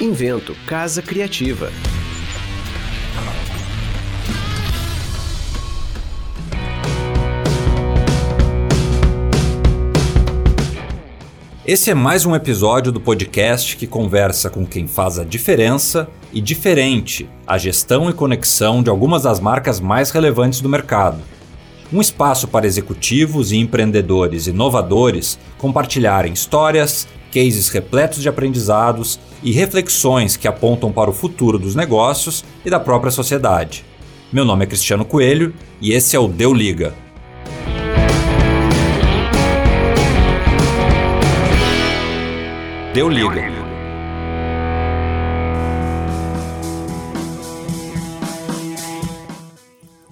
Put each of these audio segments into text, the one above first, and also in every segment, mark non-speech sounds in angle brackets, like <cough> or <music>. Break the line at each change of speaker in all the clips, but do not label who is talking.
Invento Casa Criativa.
Esse é mais um episódio do podcast que conversa com quem faz a diferença e diferente a gestão e conexão de algumas das marcas mais relevantes do mercado. Um espaço para executivos e empreendedores inovadores compartilharem histórias, cases repletos de aprendizados e reflexões que apontam para o futuro dos negócios e da própria sociedade. Meu nome é Cristiano Coelho e esse é o Deu Liga Deu liga.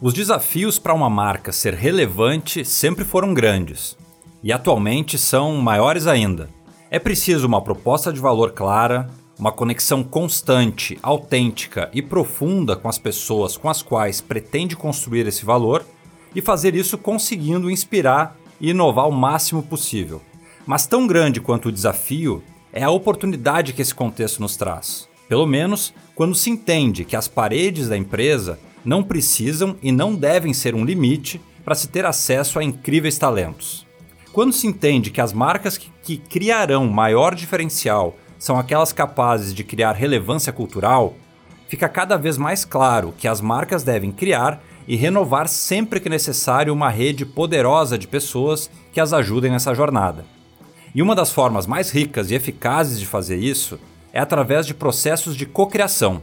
Os desafios para uma marca ser relevante sempre foram grandes e atualmente são maiores ainda. É preciso uma proposta de valor clara, uma conexão constante, autêntica e profunda com as pessoas com as quais pretende construir esse valor e fazer isso conseguindo inspirar e inovar o máximo possível. Mas tão grande quanto o desafio é a oportunidade que esse contexto nos traz. Pelo menos quando se entende que as paredes da empresa não precisam e não devem ser um limite para se ter acesso a incríveis talentos. Quando se entende que as marcas que, que criarão maior diferencial são aquelas capazes de criar relevância cultural, fica cada vez mais claro que as marcas devem criar e renovar sempre que necessário uma rede poderosa de pessoas que as ajudem nessa jornada. E uma das formas mais ricas e eficazes de fazer isso é através de processos de cocriação.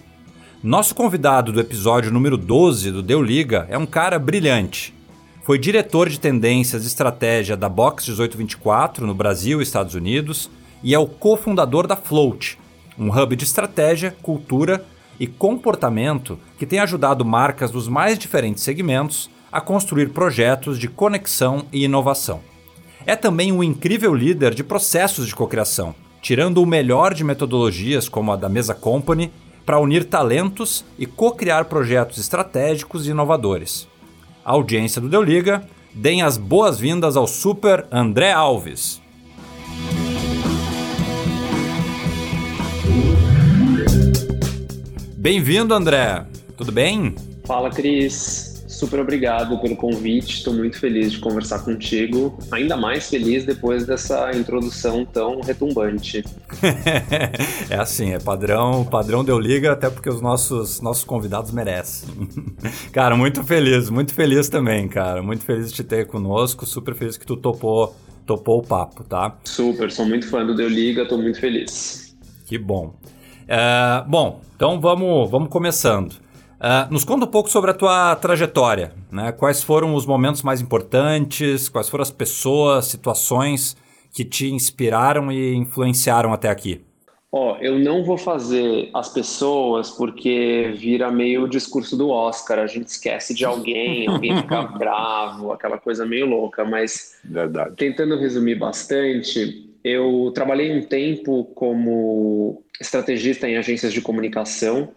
Nosso convidado do episódio número 12 do Deu Liga é um cara brilhante. Foi diretor de tendências e estratégia da Box 1824 no Brasil e Estados Unidos e é o cofundador da Float, um hub de estratégia, cultura e comportamento que tem ajudado marcas dos mais diferentes segmentos a construir projetos de conexão e inovação. É também um incrível líder de processos de cocriação, tirando o melhor de metodologias como a da Mesa Company para unir talentos e co-criar projetos estratégicos e inovadores. Audiência do Deu Liga, deem as boas-vindas ao super André Alves. Bem-vindo, André. Tudo bem?
Fala, Cris super obrigado pelo convite. Estou muito feliz de conversar contigo. Ainda mais feliz depois dessa introdução tão retumbante. <laughs>
é assim, é padrão, padrão deu liga, até porque os nossos, nossos convidados merecem. <laughs> cara, muito feliz, muito feliz também, cara. Muito feliz de te ter conosco. Super feliz que tu topou, topou o papo, tá?
Super, sou muito fã do Deu Liga, tô muito feliz.
Que bom. É, bom, então vamos, vamos começando. Uh, nos conta um pouco sobre a tua trajetória, né? Quais foram os momentos mais importantes, quais foram as pessoas, situações que te inspiraram e influenciaram até aqui?
Ó, oh, eu não vou fazer as pessoas porque vira meio o discurso do Oscar, a gente esquece de alguém, <laughs> alguém fica bravo, aquela coisa meio louca, mas Verdade. tentando resumir bastante, eu trabalhei um tempo como estrategista em agências de comunicação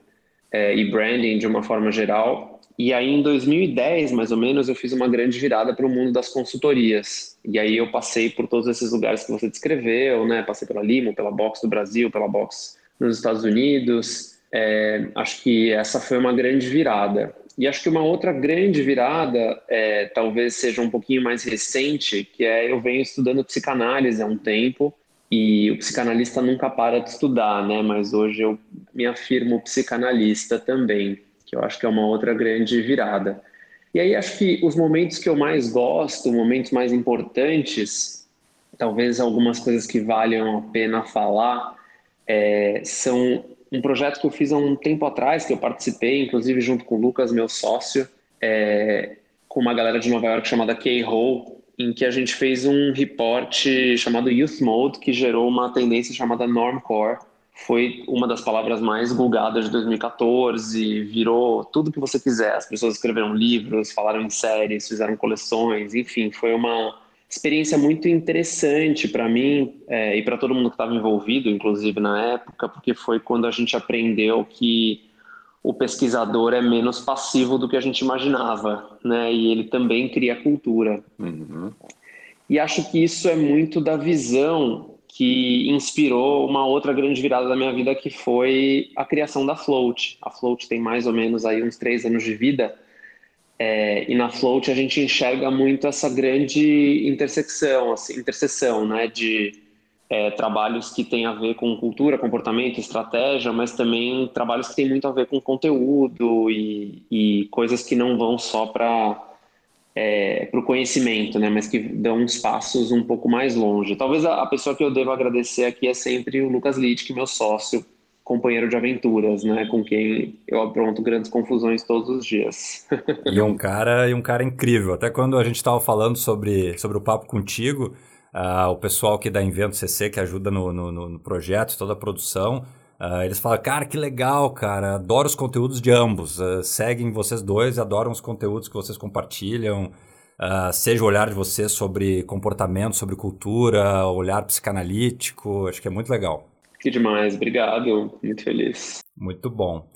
é, e branding de uma forma geral. E aí, em 2010, mais ou menos, eu fiz uma grande virada para o mundo das consultorias. E aí eu passei por todos esses lugares que você descreveu, né? Passei pela Limo, pela Box do Brasil, pela Box nos Estados Unidos. É, acho que essa foi uma grande virada. E acho que uma outra grande virada, é, talvez seja um pouquinho mais recente, que é eu venho estudando psicanálise há um tempo e o psicanalista nunca para de estudar, né? Mas hoje eu me afirmo psicanalista também, que eu acho que é uma outra grande virada. E aí acho que os momentos que eu mais gosto, momentos mais importantes, talvez algumas coisas que valham a pena falar, é, são um projeto que eu fiz há um tempo atrás, que eu participei, inclusive junto com o Lucas, meu sócio, é, com uma galera de Nova York chamada K-Hole, em que a gente fez um report chamado Youth Mode, que gerou uma tendência chamada Normcore. Foi uma das palavras mais googadas de 2014, virou tudo que você quiser. As pessoas escreveram livros, falaram em séries, fizeram coleções, enfim, foi uma experiência muito interessante para mim é, e para todo mundo que estava envolvido, inclusive na época, porque foi quando a gente aprendeu que o pesquisador é menos passivo do que a gente imaginava, né? E ele também cria cultura. Uhum. E acho que isso é muito da visão que inspirou uma outra grande virada da minha vida, que foi a criação da Float. A Float tem mais ou menos aí uns três anos de vida, é, e na Float a gente enxerga muito essa grande intersecção, assim, interseção, né, de é, trabalhos que têm a ver com cultura, comportamento, estratégia, mas também trabalhos que têm muito a ver com conteúdo e, e coisas que não vão só para é, o conhecimento, né? Mas que dão uns passos um pouco mais longe. Talvez a, a pessoa que eu devo agradecer aqui é sempre o Lucas Litt, é meu sócio, companheiro de aventuras, né? Com quem eu apronto grandes confusões todos os dias. <laughs>
e um cara e um cara incrível. Até quando a gente estava falando sobre, sobre o papo contigo, uh, o pessoal que da Invento CC que ajuda no, no, no projeto, toda a produção Uh, eles falam, cara, que legal, cara, adoro os conteúdos de ambos. Uh, seguem vocês dois, adoram os conteúdos que vocês compartilham. Seja o olhar de vocês sobre comportamento, sobre cultura, olhar psicanalítico, acho que é muito legal.
Que demais, obrigado, muito feliz.
Muito bom.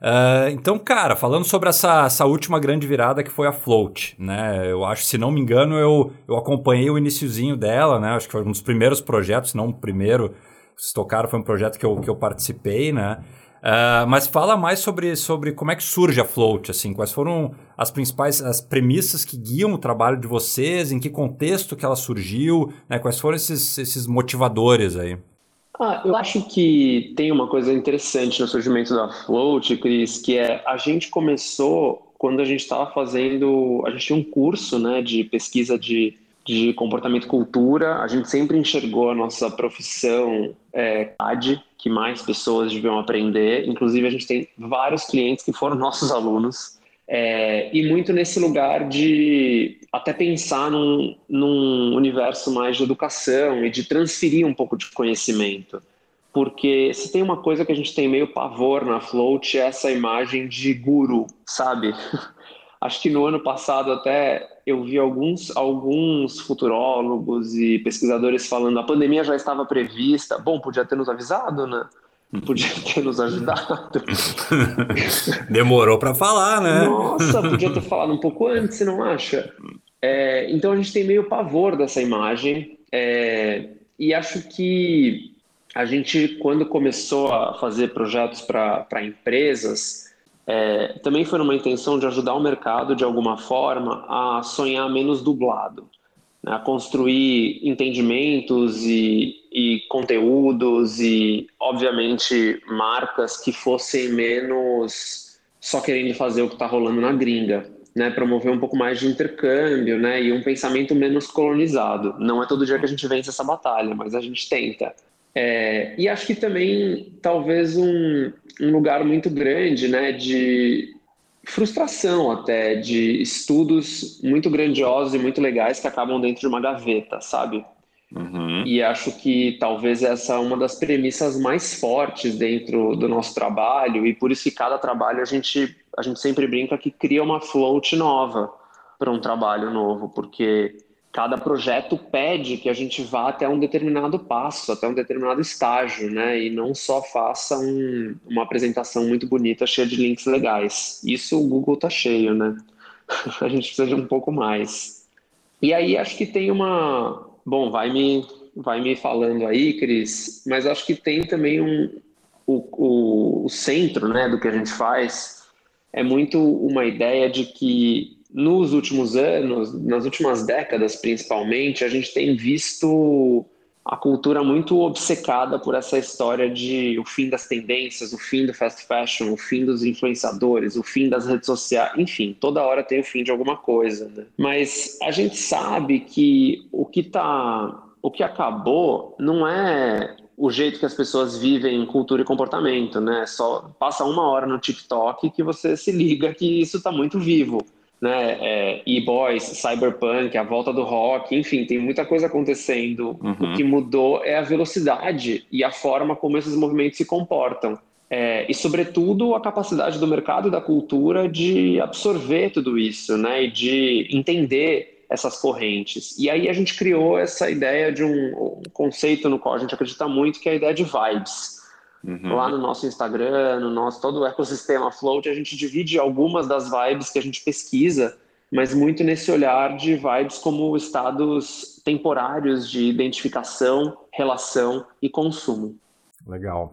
Uh, então, cara, falando sobre essa, essa última grande virada que foi a Float, né? Eu acho, se não me engano, eu, eu acompanhei o iníciozinho dela, né? Acho que foi um dos primeiros projetos, se não o primeiro, vocês tocaram, foi um projeto que eu, que eu participei, né? Uh, mas fala mais sobre, sobre como é que surge a Float, assim, quais foram as principais as premissas que guiam o trabalho de vocês, em que contexto que ela surgiu, né? quais foram esses, esses motivadores aí?
Ah, eu acho que tem uma coisa interessante no surgimento da Float, Cris, que é a gente começou quando a gente estava fazendo, a gente tinha um curso né, de pesquisa de de comportamento e cultura, a gente sempre enxergou a nossa profissão é, AD, que mais pessoas deviam aprender. Inclusive, a gente tem vários clientes que foram <laughs> nossos alunos. É, e muito nesse lugar de até pensar num, num universo mais de educação e de transferir um pouco de conhecimento. Porque se tem uma coisa que a gente tem meio pavor na Float, é essa imagem de guru, sabe? <laughs> Acho que no ano passado até eu vi alguns, alguns futurólogos e pesquisadores falando a pandemia já estava prevista. Bom, podia ter nos avisado, né? Podia ter nos ajudado. <laughs>
Demorou para falar, né?
Nossa, podia ter falado um pouco antes, você não acha? É, então a gente tem meio pavor dessa imagem. É, e acho que a gente, quando começou a fazer projetos para empresas, é, também foi uma intenção de ajudar o mercado, de alguma forma, a sonhar menos dublado? A construir entendimentos e, e conteúdos e, obviamente, marcas que fossem menos só querendo fazer o que está rolando na gringa. Né, promover um pouco mais de intercâmbio né, e um pensamento menos colonizado. Não é todo dia que a gente vence essa batalha, mas a gente tenta. É, e acho que também talvez um, um lugar muito grande né, de frustração até, de estudos muito grandiosos e muito legais que acabam dentro de uma gaveta, sabe? Uhum. E acho que talvez essa é uma das premissas mais fortes dentro do nosso trabalho, e por isso que cada trabalho a gente, a gente sempre brinca que cria uma float nova para um trabalho novo, porque cada projeto pede que a gente vá até um determinado passo, até um determinado estágio, né? E não só faça um, uma apresentação muito bonita, cheia de links legais. Isso o Google tá cheio, né? <laughs> a gente precisa de um pouco mais. E aí acho que tem uma, bom, vai me vai me falando aí, Cris, mas acho que tem também um o, o, o centro, né, do que a gente faz é muito uma ideia de que nos últimos anos, nas últimas décadas principalmente, a gente tem visto a cultura muito obcecada por essa história de o fim das tendências, o fim do fast fashion, o fim dos influenciadores, o fim das redes sociais, enfim, toda hora tem o fim de alguma coisa. Né? Mas a gente sabe que o que tá, o que acabou não é o jeito que as pessoas vivem cultura e comportamento, né? Só passa uma hora no TikTok que você se liga que isso está muito vivo né, é, e-boys, cyberpunk, a volta do rock, enfim, tem muita coisa acontecendo. Uhum. O que mudou é a velocidade e a forma como esses movimentos se comportam. É, e, sobretudo, a capacidade do mercado e da cultura de absorver tudo isso, né, e de entender essas correntes. E aí a gente criou essa ideia de um, um conceito no qual a gente acredita muito, que é a ideia de vibes. Uhum. Lá no nosso Instagram, no nosso todo o ecossistema Float, a gente divide algumas das vibes que a gente pesquisa mas muito nesse olhar de vibes como estados temporários de identificação, relação e consumo.
Legal.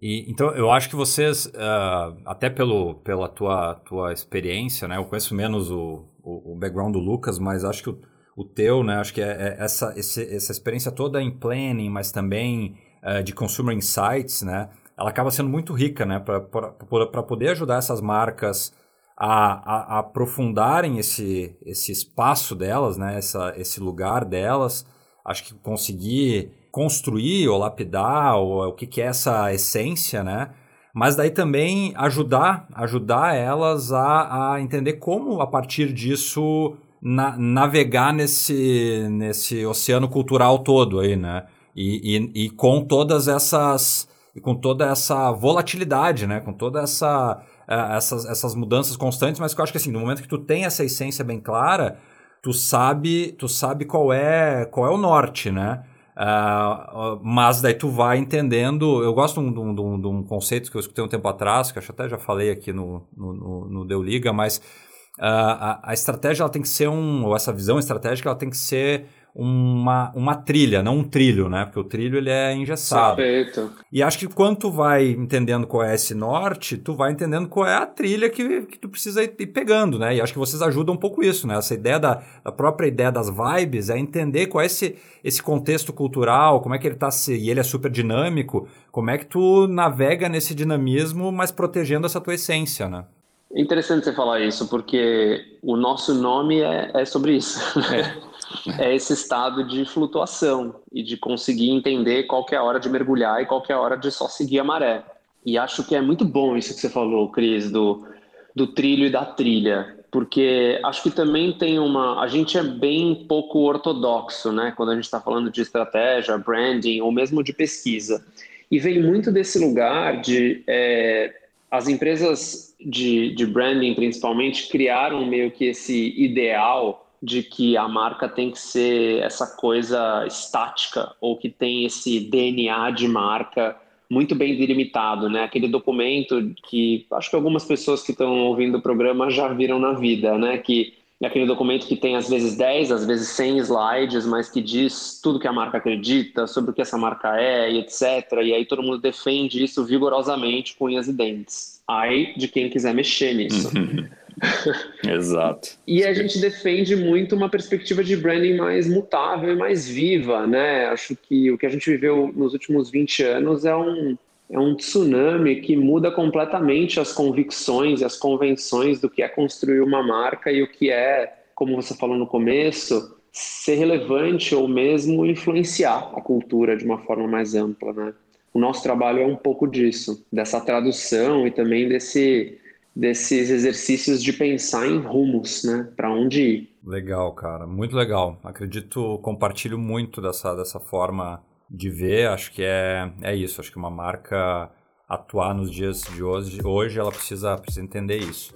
E, então, eu acho que vocês, uh, até pelo, pela tua, tua experiência, né? Eu conheço menos o, o, o background do Lucas, mas acho que o, o teu, né? Acho que é, é essa, esse, essa experiência toda em planning, mas também uh, de consumer insights, né? Ela acaba sendo muito rica, né? Para poder ajudar essas marcas a, a, a, aprofundarem esse, esse espaço delas, né? Essa, esse lugar delas. Acho que conseguir construir ou lapidar ou o que, que é essa essência, né? Mas daí também ajudar, ajudar elas a, a entender como a partir disso na, navegar nesse, nesse oceano cultural todo aí, né? E, e, e com todas essas e com toda essa volatilidade, né? Com toda essa é, essas, essas mudanças constantes, mas que eu acho que assim, no momento que tu tem essa essência bem clara, tu sabe, tu sabe qual é, qual é o norte, né? Uh, mas daí tu vai entendendo. Eu gosto de um, de, um, de um, conceito que eu escutei um tempo atrás, que acho até já falei aqui no, no, no, no Deu Liga, mas uh, a, a, estratégia ela tem que ser um. Ou essa visão estratégica ela tem que ser uma, uma trilha, não um trilho, né? Porque o trilho ele é engessado.
Perfeito.
E acho que quando tu vai entendendo qual é esse norte, tu vai entendendo qual é a trilha que, que tu precisa ir pegando, né? E acho que vocês ajudam um pouco isso, né? Essa ideia da, da própria ideia das vibes é entender qual é esse, esse contexto cultural, como é que ele tá se. E ele é super dinâmico, como é que tu navega nesse dinamismo, mas protegendo essa tua essência, né?
Interessante você falar isso, porque o nosso nome é, é sobre isso. É. <laughs> é esse estado de flutuação e de conseguir entender qual é a hora de mergulhar e qual é a hora de só seguir a maré. E acho que é muito bom isso que você falou, Cris, do, do trilho e da trilha, porque acho que também tem uma. A gente é bem pouco ortodoxo, né, quando a gente está falando de estratégia, branding ou mesmo de pesquisa. E vem muito desse lugar de. É, as empresas de, de branding, principalmente, criaram meio que esse ideal de que a marca tem que ser essa coisa estática ou que tem esse DNA de marca muito bem delimitado, né? Aquele documento que acho que algumas pessoas que estão ouvindo o programa já viram na vida, né? Que é aquele documento que tem às vezes 10, às vezes 100 slides, mas que diz tudo que a marca acredita, sobre o que essa marca é e etc. E aí todo mundo defende isso vigorosamente com unhas e dentes. Ai de quem quiser mexer nisso. <laughs>
Exato.
E a gente defende muito uma perspectiva de branding mais mutável e mais viva, né? Acho que o que a gente viveu nos últimos 20 anos é um, é um tsunami que muda completamente as convicções e as convenções do que é construir uma marca e o que é, como você falou no começo, ser relevante ou mesmo influenciar a cultura de uma forma mais ampla, né? O nosso trabalho é um pouco disso, dessa tradução e também desse desses exercícios de pensar em rumos, né, para onde ir.
Legal, cara, muito legal. Acredito, compartilho muito dessa, dessa forma de ver. Acho que é, é isso. Acho que uma marca atuar nos dias de hoje, hoje ela precisa, precisa entender isso.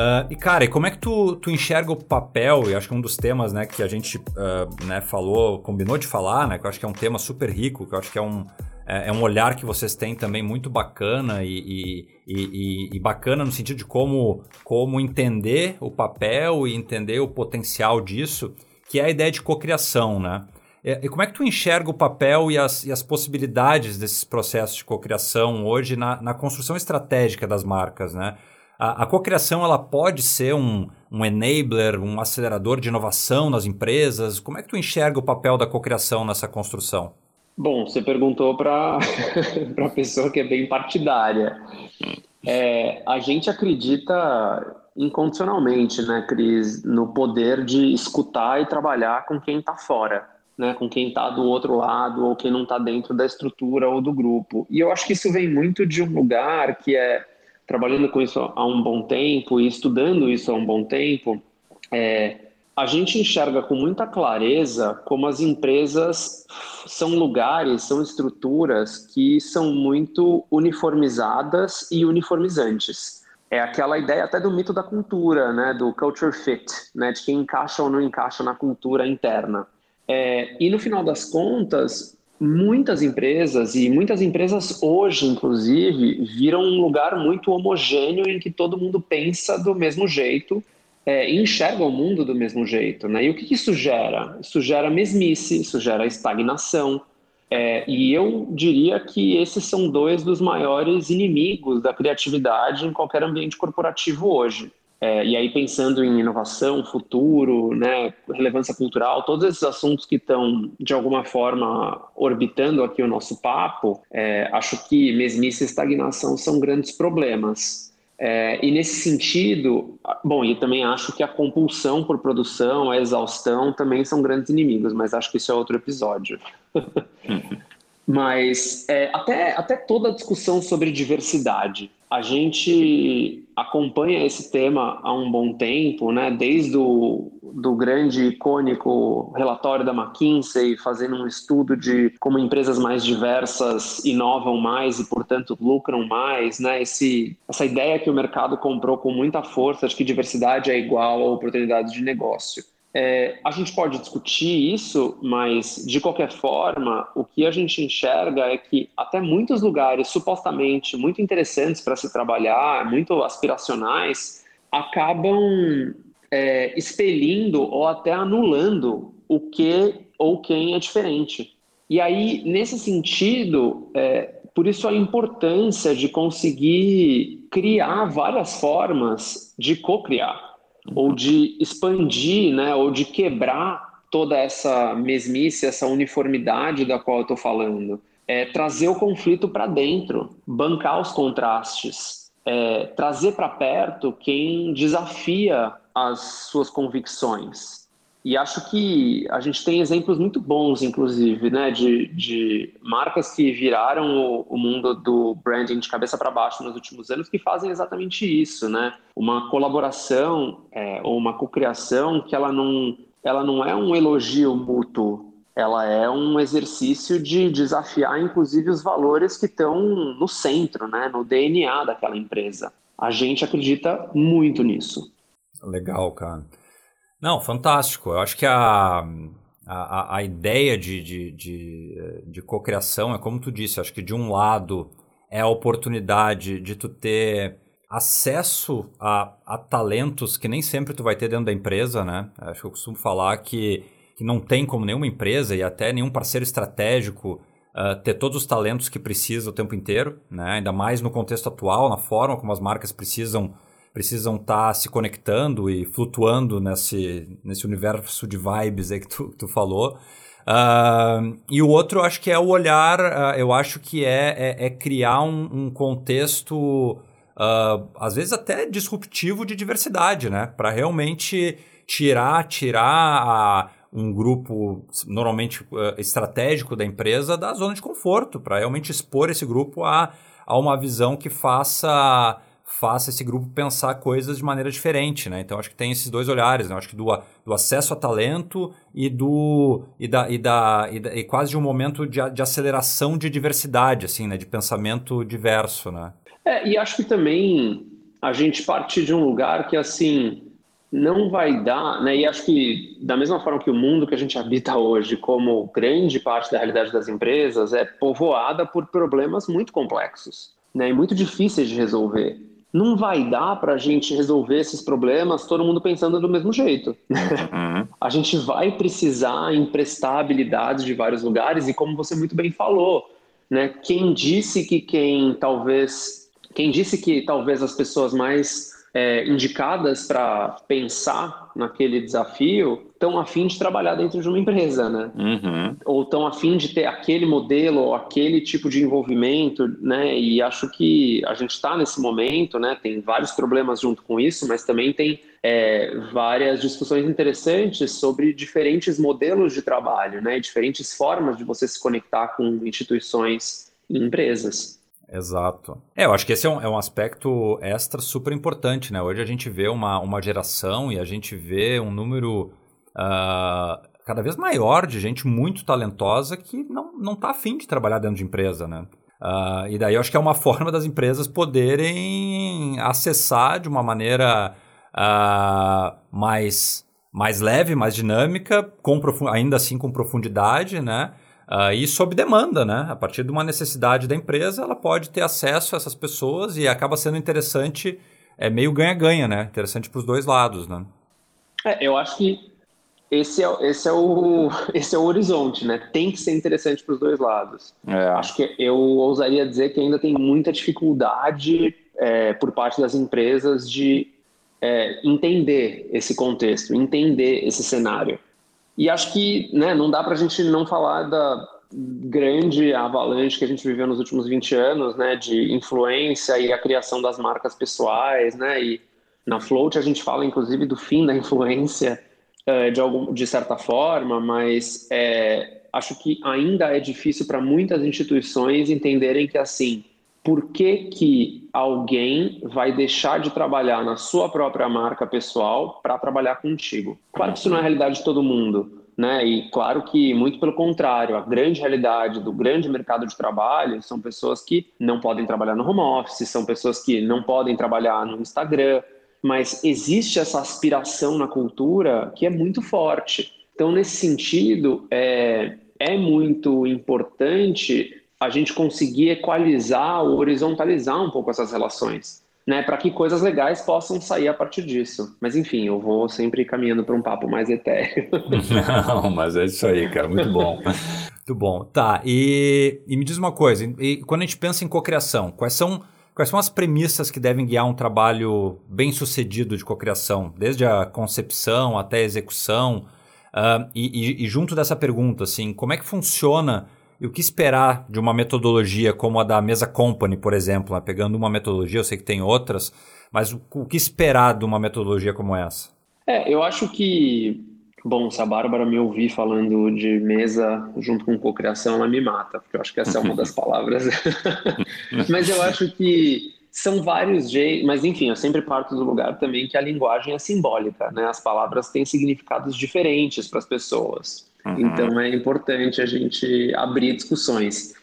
Uh, e cara, e como é que tu, tu enxerga o papel? E acho que um dos temas né, que a gente uh, né, falou, combinou de falar, né, que eu acho que é um tema super rico, que eu acho que é um, é, é um olhar que vocês têm também muito bacana e, e, e, e, bacana no sentido de como, como entender o papel e entender o potencial disso, que é a ideia de cocriação, né? E como é que tu enxerga o papel e as, e as possibilidades desses processos de cocriação hoje na, na construção estratégica das marcas, né? A, a cocriação ela pode ser um, um enabler, um acelerador de inovação nas empresas? Como é que tu enxerga o papel da cocriação nessa construção?
Bom, você perguntou para <laughs> a pessoa que é bem partidária. É, a gente acredita incondicionalmente, né, Cris, no poder de escutar e trabalhar com quem está fora, né, com quem está do outro lado ou quem não está dentro da estrutura ou do grupo. E eu acho que isso vem muito de um lugar que é trabalhando com isso há um bom tempo e estudando isso há um bom tempo, é, a gente enxerga com muita clareza como as empresas são lugares, são estruturas que são muito uniformizadas e uniformizantes. É aquela ideia até do mito da cultura, né, do culture fit, né, de quem encaixa ou não encaixa na cultura interna. É, e no final das contas, muitas empresas, e muitas empresas hoje, inclusive, viram um lugar muito homogêneo em que todo mundo pensa do mesmo jeito é, enxerga o mundo do mesmo jeito. Né? E o que isso gera? Isso gera mesmice, isso gera estagnação. É, e eu diria que esses são dois dos maiores inimigos da criatividade em qualquer ambiente corporativo hoje. É, e aí pensando em inovação, futuro, né, relevância cultural, todos esses assuntos que estão de alguma forma orbitando aqui o nosso papo, é, acho que mesmice e estagnação são grandes problemas. É, e nesse sentido, bom, e também acho que a compulsão por produção, a exaustão também são grandes inimigos, mas acho que isso é outro episódio. Mas é, até, até toda a discussão sobre diversidade a gente acompanha esse tema há um bom tempo, né? desde o do grande icônico relatório da McKinsey, fazendo um estudo de como empresas mais diversas inovam mais e, portanto, lucram mais. Né? Esse, essa ideia que o mercado comprou com muita força de que diversidade é igual a oportunidade de negócio. É, a gente pode discutir isso, mas de qualquer forma, o que a gente enxerga é que até muitos lugares supostamente muito interessantes para se trabalhar, muito aspiracionais, acabam é, expelindo ou até anulando o que ou quem é diferente. E aí, nesse sentido, é, por isso a importância de conseguir criar várias formas de co-criar ou de expandir, né, ou de quebrar toda essa mesmice, essa uniformidade da qual eu estou falando. É trazer o conflito para dentro, bancar os contrastes, é, trazer para perto quem desafia as suas convicções. E acho que a gente tem exemplos muito bons, inclusive, né, de, de marcas que viraram o, o mundo do branding de cabeça para baixo nos últimos anos que fazem exatamente isso, né? Uma colaboração é, ou uma cocriação que ela não, ela não é um elogio mútuo, ela é um exercício de desafiar, inclusive, os valores que estão no centro, né, no DNA daquela empresa. A gente acredita muito nisso.
Legal, cara. Não, fantástico. Eu acho que a, a, a ideia de, de, de, de cocriação é como tu disse, acho que de um lado é a oportunidade de tu ter acesso a, a talentos que nem sempre tu vai ter dentro da empresa, né? Acho que eu costumo falar que, que não tem como nenhuma empresa e até nenhum parceiro estratégico uh, ter todos os talentos que precisa o tempo inteiro, né? Ainda mais no contexto atual, na forma como as marcas precisam precisam estar tá se conectando e flutuando nesse, nesse universo de vibes aí que tu, tu falou. Uh, e o outro, acho que é o olhar, uh, eu acho que é, é, é criar um, um contexto, uh, às vezes até disruptivo de diversidade, né? Para realmente tirar, tirar a, um grupo normalmente estratégico da empresa da zona de conforto, para realmente expor esse grupo a, a uma visão que faça faça esse grupo pensar coisas de maneira diferente, né? Então acho que tem esses dois olhares, né? Acho que do, do acesso a talento e do e da, e da, e, da, e quase de um momento de, de aceleração de diversidade, assim, né? De pensamento diverso, né?
É, e acho que também a gente parte de um lugar que assim não vai dar, né? E acho que da mesma forma que o mundo que a gente habita hoje, como grande parte da realidade das empresas, é povoada por problemas muito complexos, né? E muito difíceis de resolver não vai dar para a gente resolver esses problemas todo mundo pensando do mesmo jeito. Uhum. <laughs> a gente vai precisar emprestar habilidades de vários lugares e como você muito bem falou, né? Quem disse que quem talvez, quem disse que talvez as pessoas mais é, indicadas para pensar naquele desafio estão afim de trabalhar dentro de uma empresa, né? Uhum. Ou estão afim de ter aquele modelo ou aquele tipo de envolvimento, né? E acho que a gente está nesse momento, né? Tem vários problemas junto com isso, mas também tem é, várias discussões interessantes sobre diferentes modelos de trabalho, né? Diferentes formas de você se conectar com instituições e empresas.
Exato. É, eu acho que esse é um, é um aspecto extra super importante, né? Hoje a gente vê uma, uma geração e a gente vê um número uh, cada vez maior de gente muito talentosa que não, não tá afim de trabalhar dentro de empresa, né? Uh, e daí eu acho que é uma <laughs> forma das empresas poderem acessar de uma maneira uh, mais, mais leve, mais dinâmica, com ainda assim com profundidade, né? Uh, e sob demanda, né? A partir de uma necessidade da empresa, ela pode ter acesso a essas pessoas e acaba sendo interessante, é meio ganha-ganha, né? Interessante para os dois lados, né?
É, eu acho que esse é, esse, é o, <laughs> esse é o horizonte, né? Tem que ser interessante para os dois lados. É. Acho que eu ousaria dizer que ainda tem muita dificuldade é, por parte das empresas de é, entender esse contexto, entender esse cenário. E acho que né, não dá para a gente não falar da grande avalanche que a gente viveu nos últimos 20 anos, né, de influência e a criação das marcas pessoais, né, e na Float a gente fala inclusive do fim da <laughs> influência uh, de, algum, de certa forma, mas é, acho que ainda é difícil para muitas instituições entenderem que assim por que, que alguém vai deixar de trabalhar na sua própria marca pessoal para trabalhar contigo? Claro que isso não é a realidade de todo mundo, né? E claro que, muito pelo contrário, a grande realidade do grande mercado de trabalho são pessoas que não podem trabalhar no home office, são pessoas que não podem trabalhar no Instagram, mas existe essa aspiração na cultura que é muito forte. Então, nesse sentido, é, é muito importante a gente conseguir equalizar ou horizontalizar um pouco essas relações, né, para que coisas legais possam sair a partir disso. Mas enfim, eu vou sempre caminhando para um papo mais etéreo. <laughs> <laughs>
Não, mas é isso aí, cara, muito bom. muito bom. Tá, e, e me diz uma coisa, e quando a gente pensa em cocriação, quais são Quais são as premissas que devem guiar um trabalho bem sucedido de cocriação, desde a concepção até a execução? Uh, e, e, e, junto dessa pergunta, assim, como é que funciona e o que esperar de uma metodologia como a da Mesa Company, por exemplo? Né? Pegando uma metodologia, eu sei que tem outras, mas o, o que esperar de uma metodologia como essa?
É, eu acho que, bom, se a Bárbara me ouvir falando de mesa junto com cocriação, ela me mata, porque eu acho que essa é uma das <laughs> palavras. <laughs> mas eu acho que são vários jeitos, mas enfim, eu sempre parto do lugar também que a linguagem é simbólica, né? As palavras têm significados diferentes para as pessoas. Uhum. Então é importante a gente abrir discussões.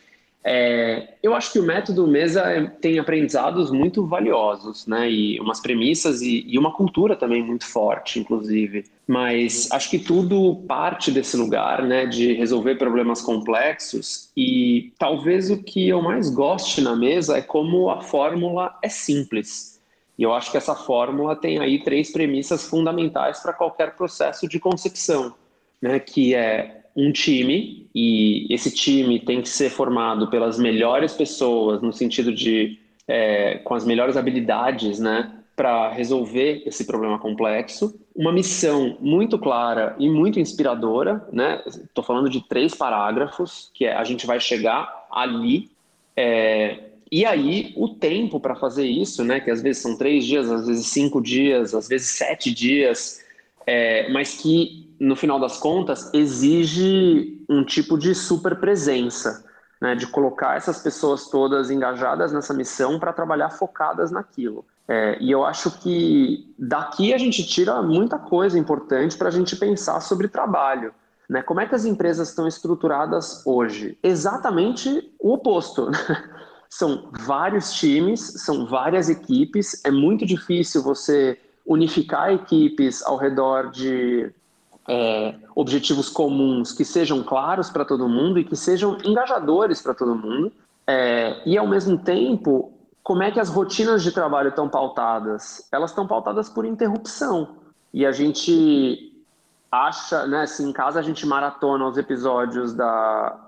É, eu acho que o método Mesa é, tem aprendizados muito valiosos, né? E umas premissas e, e, uma cultura também muito forte, inclusive. Mas acho que tudo parte desse lugar, né? De resolver problemas complexos. E talvez o que eu mais goste na mesa é como a fórmula é simples. E eu acho que essa fórmula tem aí três premissas fundamentais para qualquer processo de concepção né, que é um time, e esse time tem que ser formado pelas melhores pessoas, no sentido de é, com as melhores habilidades, né, para resolver esse problema complexo. Uma missão muito clara e muito inspiradora, né? Estou falando de três parágrafos, que é a gente vai chegar ali. É, e aí, o tempo para fazer isso, né? Que às vezes são três dias, às vezes cinco dias, às vezes sete dias, é, mas que no final das contas, exige um tipo de super presença, né, de colocar essas pessoas todas engajadas nessa missão para trabalhar focadas naquilo. É, e eu acho que daqui a gente tira muita coisa importante para a gente pensar sobre trabalho. Né? Como é que as empresas estão estruturadas hoje? Exatamente o oposto. são vários times, são várias equipes, é muito difícil você unificar equipes ao redor de é, objetivos comuns que sejam claros para todo mundo e que sejam engajadores para todo mundo. É, e, ao mesmo tempo, como é que as rotinas de trabalho estão pautadas? Elas estão pautadas por interrupção. E a gente acha, né, se em casa a gente maratona os episódios da.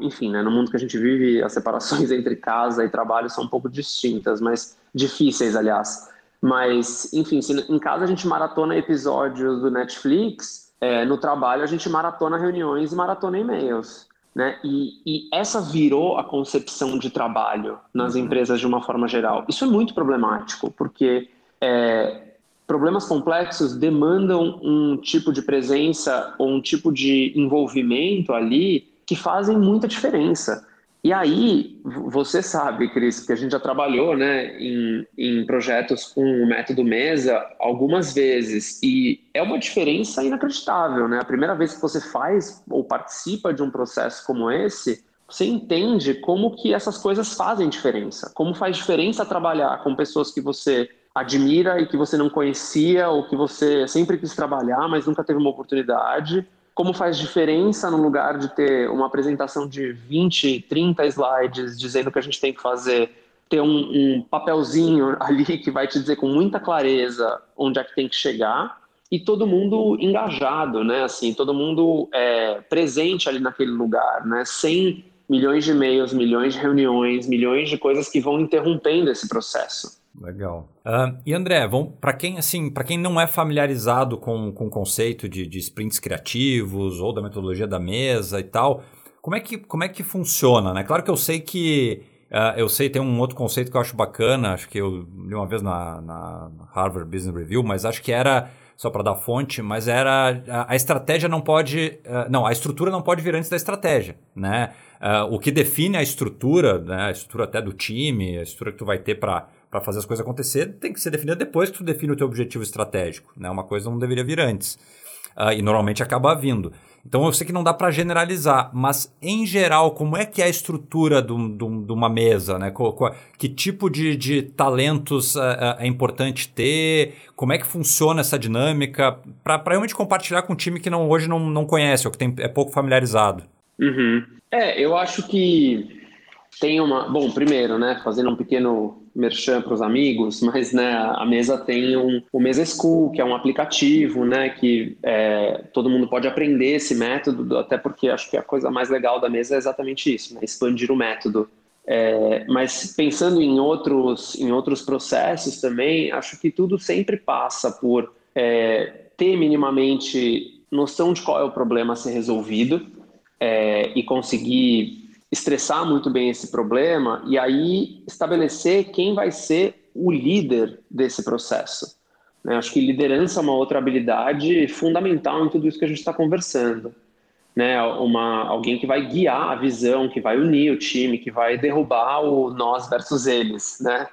Enfim, né, no mundo que a gente vive, as separações <laughs> entre casa e trabalho são um pouco distintas, mas difíceis, aliás. Mas, enfim, se em casa a gente maratona episódios do Netflix, é, no trabalho a gente maratona reuniões e maratona e-mails. Né? E, e, essa virou a concepção de trabalho nas uhum. empresas de uma forma geral. Isso é muito problemático, porque é, problemas complexos demandam um tipo de presença ou um tipo de envolvimento ali que fazem muita diferença. E aí, você sabe, Cris, que a gente já trabalhou né, em, em projetos com o método Mesa algumas vezes, e é uma diferença inacreditável. Né? A primeira vez que você faz ou participa de um processo como esse, você entende como que essas coisas fazem diferença, como faz diferença trabalhar com pessoas que você admira e que você não conhecia ou que você sempre quis trabalhar, mas nunca teve uma oportunidade como faz diferença no lugar de ter uma apresentação de 20, 30 slides dizendo o que a gente tem que fazer, ter um, um papelzinho <laughs> ali que vai te dizer com muita clareza onde é que tem que chegar e todo mundo engajado, né? Assim, todo mundo é, presente ali naquele lugar, né? Sem milhões de e-mails, milhões de reuniões, milhões de coisas que vão interrompendo esse processo.
Legal. Uh, e André, para quem assim, para quem não é familiarizado com, com o conceito de, de sprints criativos ou da metodologia da mesa e tal, como é que, como é que funciona? Né? Claro que eu sei que uh, eu sei tem um outro conceito que eu acho bacana, acho que eu li uma vez na, na Harvard Business Review, mas acho que era só para dar fonte, mas era a, a estratégia não pode, uh, não, a estrutura não pode vir antes da estratégia, né? Uh, o que define a estrutura, né, a estrutura até do time, a estrutura que tu vai ter para para fazer as coisas acontecer, tem que ser definida depois que tu define o teu objetivo estratégico, né? Uma coisa não deveria vir antes. Uh, e normalmente acaba vindo. Então eu sei que não dá para generalizar, mas em geral, como é que é a estrutura de, uma mesa? Né? Que tipo de, de talentos uh, é importante ter? Como é que funciona essa dinâmica? Para realmente compartilhar com um time que não, hoje não, não conhece ou que tem, é pouco familiarizado.
Uhum. É, eu acho que tem uma. Bom, primeiro, né, fazendo um pequeno merchan para os amigos, <laughs> mas né, a mesa tem um, o Mesa School, que é um aplicativo, né, que é, todo mundo pode aprender esse método, até porque acho que a coisa mais legal da mesa é exatamente isso, né, expandir o método. É, mas pensando em outros, em outros processos também, acho que tudo sempre passa por é, ter minimamente noção de qual é o problema a ser resolvido é, e conseguir estressar muito bem esse problema e aí estabelecer quem vai ser o líder desse processo. Né? Acho que liderança é uma outra habilidade fundamental em tudo isso que a gente está conversando. Né? Uma, alguém que vai guiar a visão, que vai unir o time, que vai derrubar o nós versus eles. Né?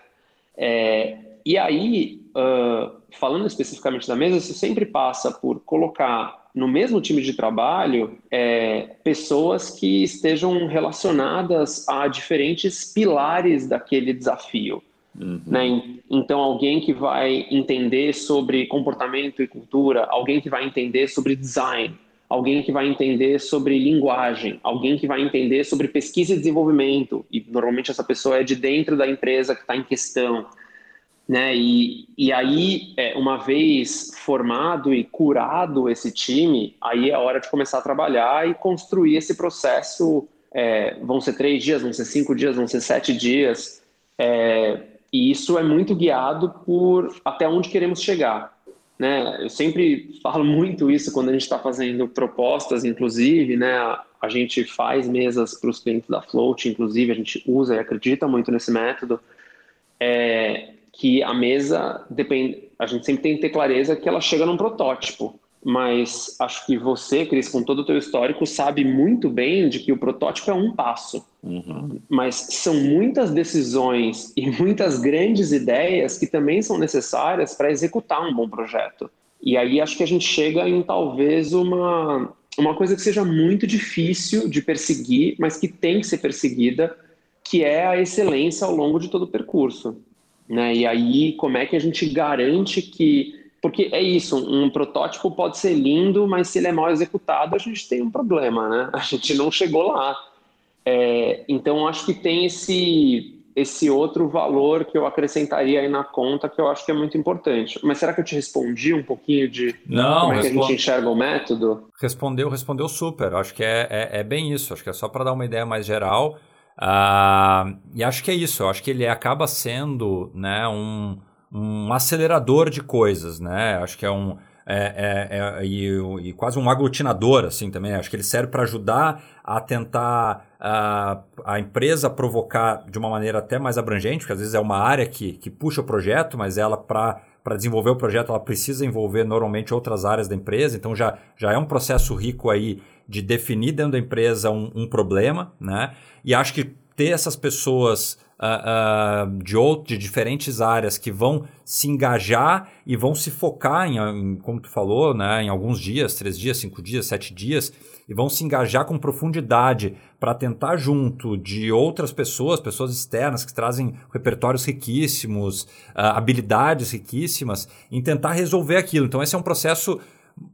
É, e aí, uh, falando especificamente da mesa, isso sempre passa por colocar no mesmo time de trabalho é, pessoas que estejam relacionadas a diferentes pilares daquele desafio. Uhum. Né? Então, alguém que vai entender sobre comportamento e cultura, alguém que vai entender sobre design, alguém que vai entender sobre linguagem, alguém que vai entender sobre pesquisa e desenvolvimento, e normalmente essa pessoa é de dentro da empresa que está em questão. Né? E, e aí, é, uma vez formado e curado esse time, aí é hora de começar a trabalhar e construir esse processo. É, vão ser três dias, vão ser cinco dias, vão ser sete dias. É, e isso é muito guiado por até onde queremos chegar. Né? Eu sempre falo muito isso quando a gente está fazendo propostas, inclusive, né? A, a gente faz mesas para os clientes da Float, inclusive, a gente usa e acredita muito nesse método. É, que a mesa depende, a gente sempre tem que ter clareza que ela chega num protótipo. Mas acho que você, Cris, com todo o teu histórico, sabe muito bem de que o protótipo é um passo. Uhum. Mas são muitas decisões <laughs> e muitas grandes ideias que também são necessárias para executar um bom projeto. E aí acho que a gente chega em talvez uma, uma coisa que seja muito difícil de perseguir, mas que tem que ser perseguida, que é a excelência ao longo de todo o percurso. Né? E aí, como é que a gente garante que. Porque é isso, um protótipo pode ser lindo, mas se ele é mal executado, a gente tem um problema, né? A gente não chegou lá. É, então, acho que tem esse, esse outro valor que eu acrescentaria aí na conta que eu acho que é muito importante. Mas será que eu te respondi um pouquinho de
Não,
como é que a gente enxerga o método?
Respondeu, respondeu super. Acho que é, é, é bem isso. Acho que é só para dar uma ideia mais geral. Uh, e acho que é isso, eu acho que ele acaba sendo né, um, um acelerador de coisas, né? Acho que é um. É, é, é, e, e, quase um aglutinador, assim, também. Acho que ele serve para ajudar a tentar a, a empresa provocar de uma maneira até mais abrangente, porque às vezes é uma área que, que puxa o projeto, mas ela, para desenvolver o projeto, ela precisa envolver normalmente outras áreas da empresa, então já, já é um processo rico aí de definir dentro da empresa um, um problema, né? E acho que ter essas pessoas uh, uh, de, outro, de diferentes áreas que vão se engajar e vão se focar em, em, como tu falou, né, em alguns dias, três dias, cinco dias, sete dias, e vão se engajar com profundidade para tentar junto de outras pessoas, pessoas externas que trazem repertórios riquíssimos, uh, habilidades riquíssimas, em tentar resolver aquilo. Então esse é um processo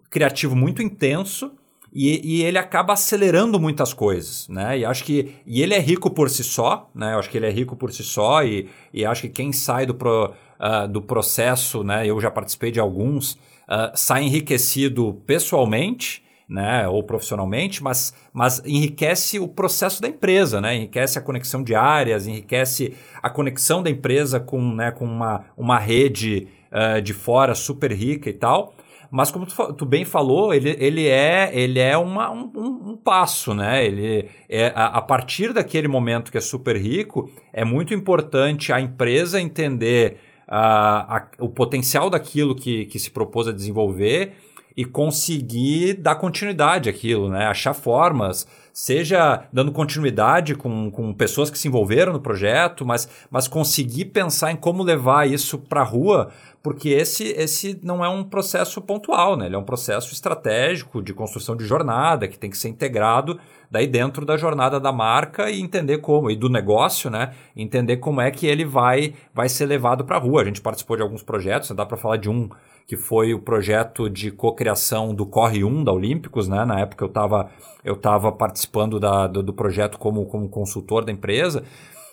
criativo muito intenso e, e, ele acaba acelerando muitas coisas, né? E acho que e ele é rico por si só, né? Eu acho que ele é rico por si só e, e acho que quem sai do, pro, uh, do processo, né? Eu já participei de alguns, uh, sai enriquecido pessoalmente, né? Ou profissionalmente, mas, mas enriquece o processo da empresa, né? Enriquece a conexão de áreas, enriquece a conexão da empresa com, né? Com uma, uma rede uh, de fora super rica e tal. Mas como tu, tu, bem falou, ele, ele é, ele é uma, um, um, passo, né? Ele é, a, a, partir daquele momento que é super rico, é muito importante a empresa entender a, o potencial daquilo que, que se propôs a desenvolver e conseguir dar continuidade àquilo, né? Achar formas, seja dando continuidade com, com pessoas que se envolveram no projeto, mas, mas conseguir pensar em como levar isso para a rua porque esse, esse não é um processo pontual, né? Ele é um processo estratégico de construção de jornada que tem que ser integrado daí dentro da jornada da marca e entender como, e do negócio, né? Entender como é que ele vai, vai ser levado para a rua. A gente participou de alguns projetos, né? dá para falar de um que foi o projeto de cocriação do Corre 1 da Olímpicos, né? Na época eu estava eu tava participando da, do, do projeto como, como consultor da empresa.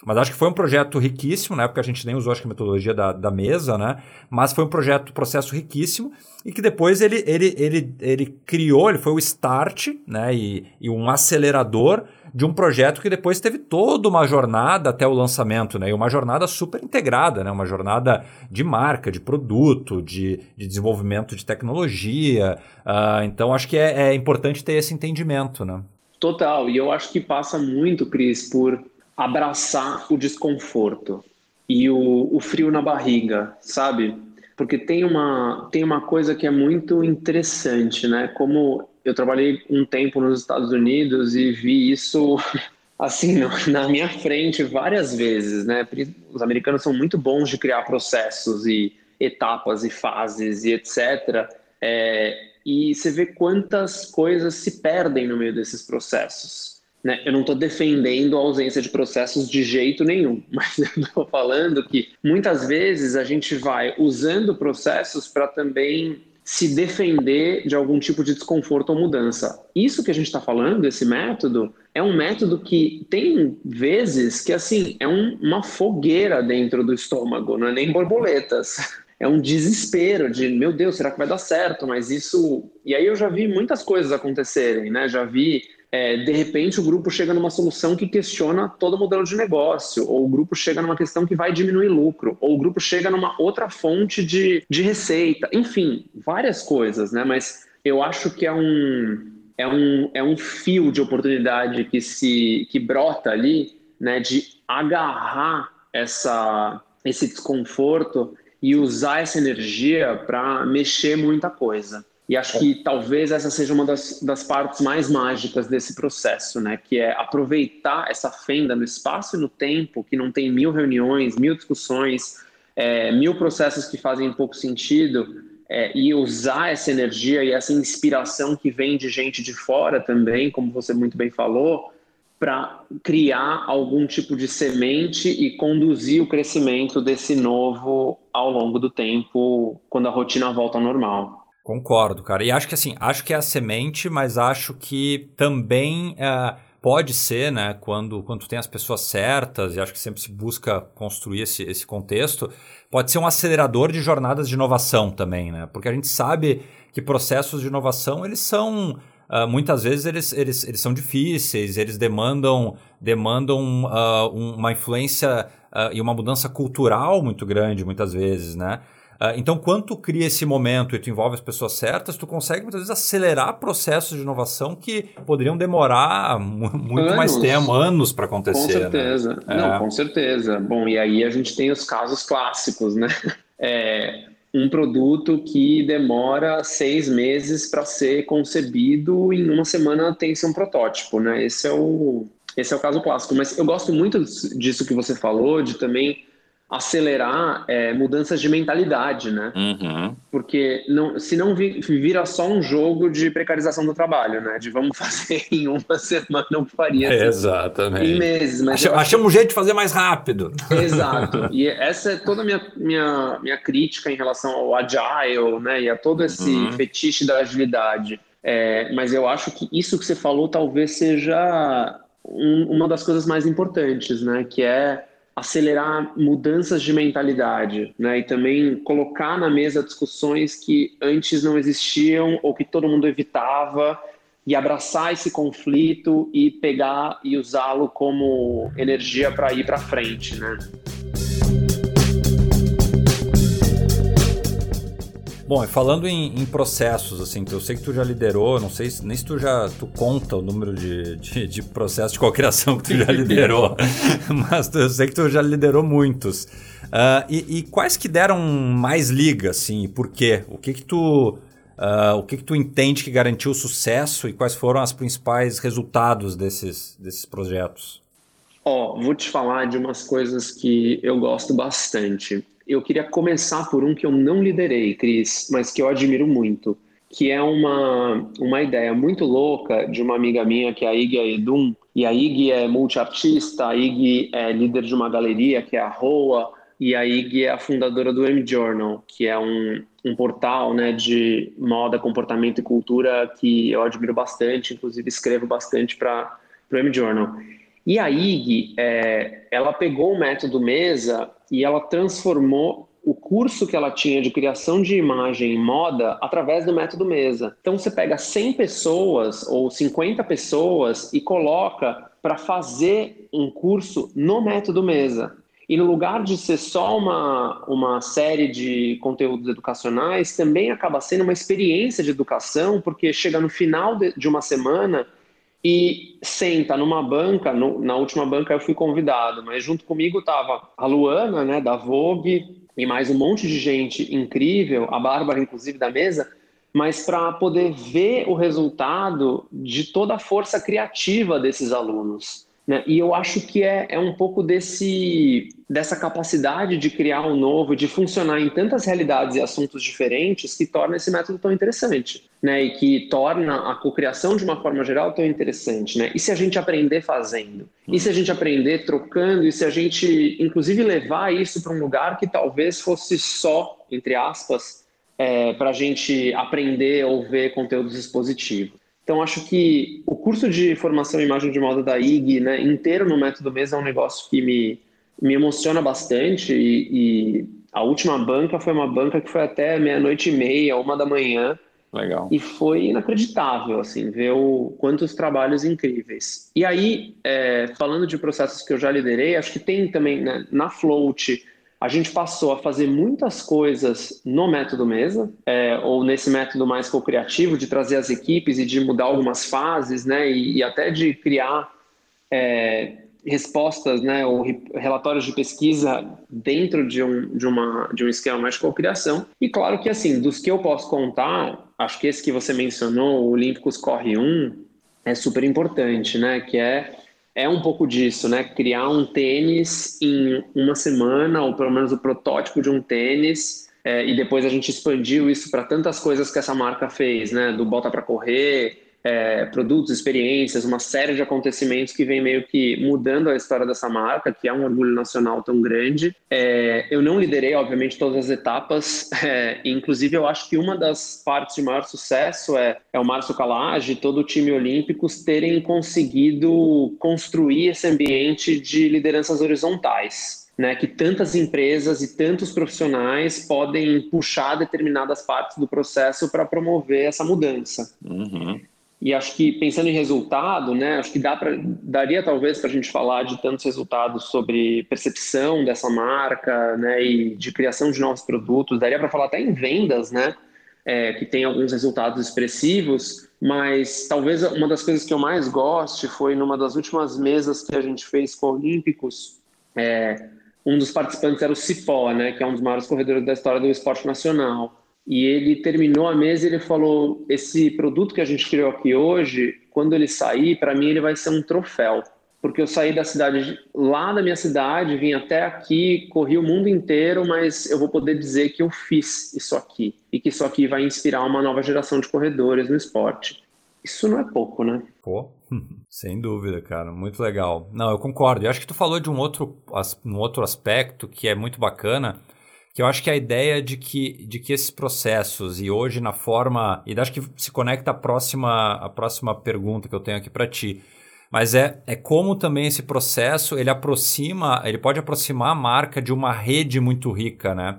Mas acho que foi um projeto riquíssimo, na época a gente nem usou acho que a metodologia da, da mesa, né? Mas foi um projeto, processo riquíssimo e que depois ele, ele, ele, ele criou, ele foi o start, né? E, e um acelerador de um projeto que depois teve toda uma jornada até o lançamento, né? E uma jornada super integrada, né? Uma jornada de marca, de produto, de, de desenvolvimento de tecnologia. Uh, então acho que é, é importante ter esse entendimento, né?
Total, e eu acho que passa muito, Cris, por abraçar o desconforto e o, o frio na barriga, sabe? Porque tem uma, tem uma coisa que é muito interessante, né? Como eu trabalhei um tempo nos Estados Unidos e vi isso <laughs> assim na minha frente várias vezes, né? Os americanos são muito bons de criar processos e etapas e fases e etc. É, e você vê quantas coisas se perdem no meio desses processos. Né? Eu não estou defendendo a ausência de processos de jeito nenhum, <laughs> mas eu estou falando que muitas vezes a gente vai usando processos para também se defender de algum tipo de desconforto ou mudança. Isso que a gente está falando, esse método, é um método que tem vezes que assim é um, uma fogueira dentro do estômago, não é nem borboletas. <laughs> É um desespero de, meu Deus, será que vai dar certo? Mas isso. E aí eu já vi muitas coisas acontecerem, né? Já vi é, de repente o grupo chega numa solução que questiona todo o modelo de negócio, ou o grupo chega numa questão que vai diminuir lucro, ou o grupo chega numa outra fonte de, de receita, enfim, várias coisas, né? Mas eu acho que é um, é um, é um fio de oportunidade que se que brota ali, né? De agarrar essa, esse desconforto e usar essa energia para mexer muita coisa. E acho que talvez essa seja uma das, das partes mais mágicas desse processo, né? Que é aproveitar essa fenda no espaço e no tempo, que não tem mil reuniões, mil discussões, é, mil processos que fazem pouco sentido, é, e usar essa energia e essa inspiração que vem de gente de fora também, como você muito bem falou, para criar algum tipo de semente e conduzir o crescimento desse novo ao longo do tempo, quando a rotina volta ao normal.
Concordo, cara. E acho que assim, acho que é a semente, mas acho que também é, pode ser, né, quando, quando tem as pessoas certas, e acho que sempre se busca construir esse, esse contexto, pode ser um acelerador de jornadas de inovação também, né? Porque a gente sabe que processos de inovação, eles são. Uh, muitas vezes eles, eles, eles são difíceis, eles demandam, demandam uh, uma influência uh, e uma mudança cultural muito grande, muitas vezes, né? Uh, então, quando tu cria esse momento e tu envolve as pessoas certas, tu consegue muitas vezes acelerar processos de inovação que poderiam demorar muito anos. mais tempo, anos para acontecer.
Com né? certeza. Né? Não, é. com certeza. Bom, e aí a gente tem os casos clássicos, né? <laughs> É, um produto que demora seis meses para ser concebido e em uma semana tem-se um protótipo, né? Esse é o esse é o caso clássico. Mas eu gosto muito disso que você falou, de também acelerar é, mudanças de mentalidade, né?
Uhum.
Porque não, se não vira só um jogo de precarização do trabalho, né? De vamos <laughs> fazer em uma semana, não faria
assim, Exatamente.
em meses. Mas
Achamos, um jeito de fazer mais rápido. <laughs>
Exato. E essa é toda a minha, minha, minha crítica em relação ao agile, né? E a todo esse uhum. fetiche da agilidade. É, mas eu acho que isso que você falou talvez seja um, uma das coisas mais importantes, né? Que é acelerar mudanças de mentalidade, né? E também colocar na mesa discussões que antes não existiam ou que todo mundo evitava e abraçar esse conflito e pegar e usá-lo como energia para ir para frente, né?
Bom, e falando em, em, processos, assim, eu sei que tu já liderou, não sei nem se tu já tu conta o número de, de, de processos de cocriação que tu já <laughs> liderou, <laughs> mas eu sei que tu já liderou muitos. Uh, e, e, quais que deram mais liga, assim, e por quê? O que que tu... Uh, o que, que tu entende que garantiu o sucesso e quais foram os principais resultados desses, desses projetos?
Ó, oh, vou te falar de umas coisas que eu gosto bastante eu queria começar por um que eu não liderei, Cris, mas que eu admiro muito, que é uma, uma ideia muito louca de uma amiga minha, que é a Ig Edum, e a Ig é multiartista, a Ig é líder de uma galeria, que é a Roa, e a Ig é a fundadora do M Journal, que é um, um portal né, de moda, comportamento e cultura que eu admiro bastante, inclusive escrevo bastante para o M Journal. E a IG, é, ela pegou o método Mesa e ela transformou o curso que ela tinha de criação de imagem em moda através do método Mesa. Então você pega 100 pessoas ou 50 pessoas e coloca para fazer um curso no método Mesa. E no lugar de ser só uma, uma série de conteúdos educacionais, também acaba sendo uma experiência de educação, porque chega no final de, de uma semana e senta numa banca, no, na última banca eu fui convidado, mas junto comigo estava a Luana, né, da Vogue, e mais um monte de gente incrível, a Bárbara, inclusive, da mesa, mas para poder ver o resultado de toda a força criativa desses alunos. Né? E eu acho que é, é um pouco desse, dessa capacidade de criar um novo, de funcionar em tantas realidades e assuntos diferentes que torna esse método tão interessante. Né? E que torna a cocriação de uma forma geral tão interessante. Né? E se a gente aprender fazendo? E se a gente aprender trocando? E se a gente, inclusive, levar isso para um lugar que talvez fosse só, entre aspas, é, para a gente aprender ou ver conteúdos expositivos? Então, acho que o curso de formação em imagem de moda da IG, né, inteiro no método mesmo, é um negócio que me, me emociona bastante. E, e a última banca foi uma banca que foi até meia-noite e meia, uma da manhã.
Legal.
E foi inacreditável, assim, ver o, quantos trabalhos incríveis. E aí, é, falando de processos que eu já liderei, acho que tem também né, na Float a gente passou a fazer muitas coisas no método mesa, é, ou nesse método mais co-criativo, de trazer as equipes e de mudar algumas fases, né, e, e até de criar é, respostas, né, ou relatórios de pesquisa dentro de um, de uma, de um esquema mais de co-criação. E claro que, assim, dos que eu posso contar, acho que esse que você mencionou, o Olímpicos Corre 1, é super importante, né, que é é um pouco disso, né? Criar um tênis em uma semana, ou pelo menos o protótipo de um tênis, é, e depois a gente expandiu isso para tantas coisas que essa marca fez, né? Do bota para correr, é, produtos, experiências, uma série de acontecimentos que vem meio que mudando a história dessa marca, que é um orgulho nacional tão grande. É, eu não liderei, obviamente, todas as etapas, <laughs> é, inclusive eu acho que uma das partes de maior sucesso é, é o Márcio Calage e todo o time Olímpicos terem conseguido construir esse ambiente de lideranças horizontais. Né, que tantas empresas e tantos profissionais podem puxar determinadas partes do processo para promover essa mudança. Uhum. E acho que pensando em resultado, né, acho que dá pra, daria talvez para a gente falar de tantos resultados sobre percepção dessa marca, né, e de criação de novos produtos. Daria para falar até em vendas, né, é, que tem alguns resultados expressivos. Mas talvez uma das coisas que eu mais goste foi numa das últimas mesas que a gente fez com Olímpicos. É, um dos participantes era o Cipó, né, que é um dos maiores corredores da história do esporte nacional. E ele terminou a mesa e ele falou: esse produto que a gente criou aqui hoje, quando ele sair, para mim ele vai ser um troféu. Porque eu saí da cidade, lá da minha cidade, vim até aqui, corri o mundo inteiro, mas eu vou poder dizer que eu fiz isso aqui. E que isso aqui vai inspirar uma nova geração de corredores no esporte. Isso não é pouco, né?
Pô, <laughs> sem dúvida, cara. Muito legal. Não, eu concordo. Eu acho que tu falou de um outro, um outro aspecto que é muito bacana, que eu acho que a ideia de que, de que esses processos, e hoje na forma. E acho que se conecta à próxima, à próxima pergunta que eu tenho aqui para ti. Mas é, é como também esse processo ele aproxima, ele pode aproximar a marca de uma rede muito rica, né?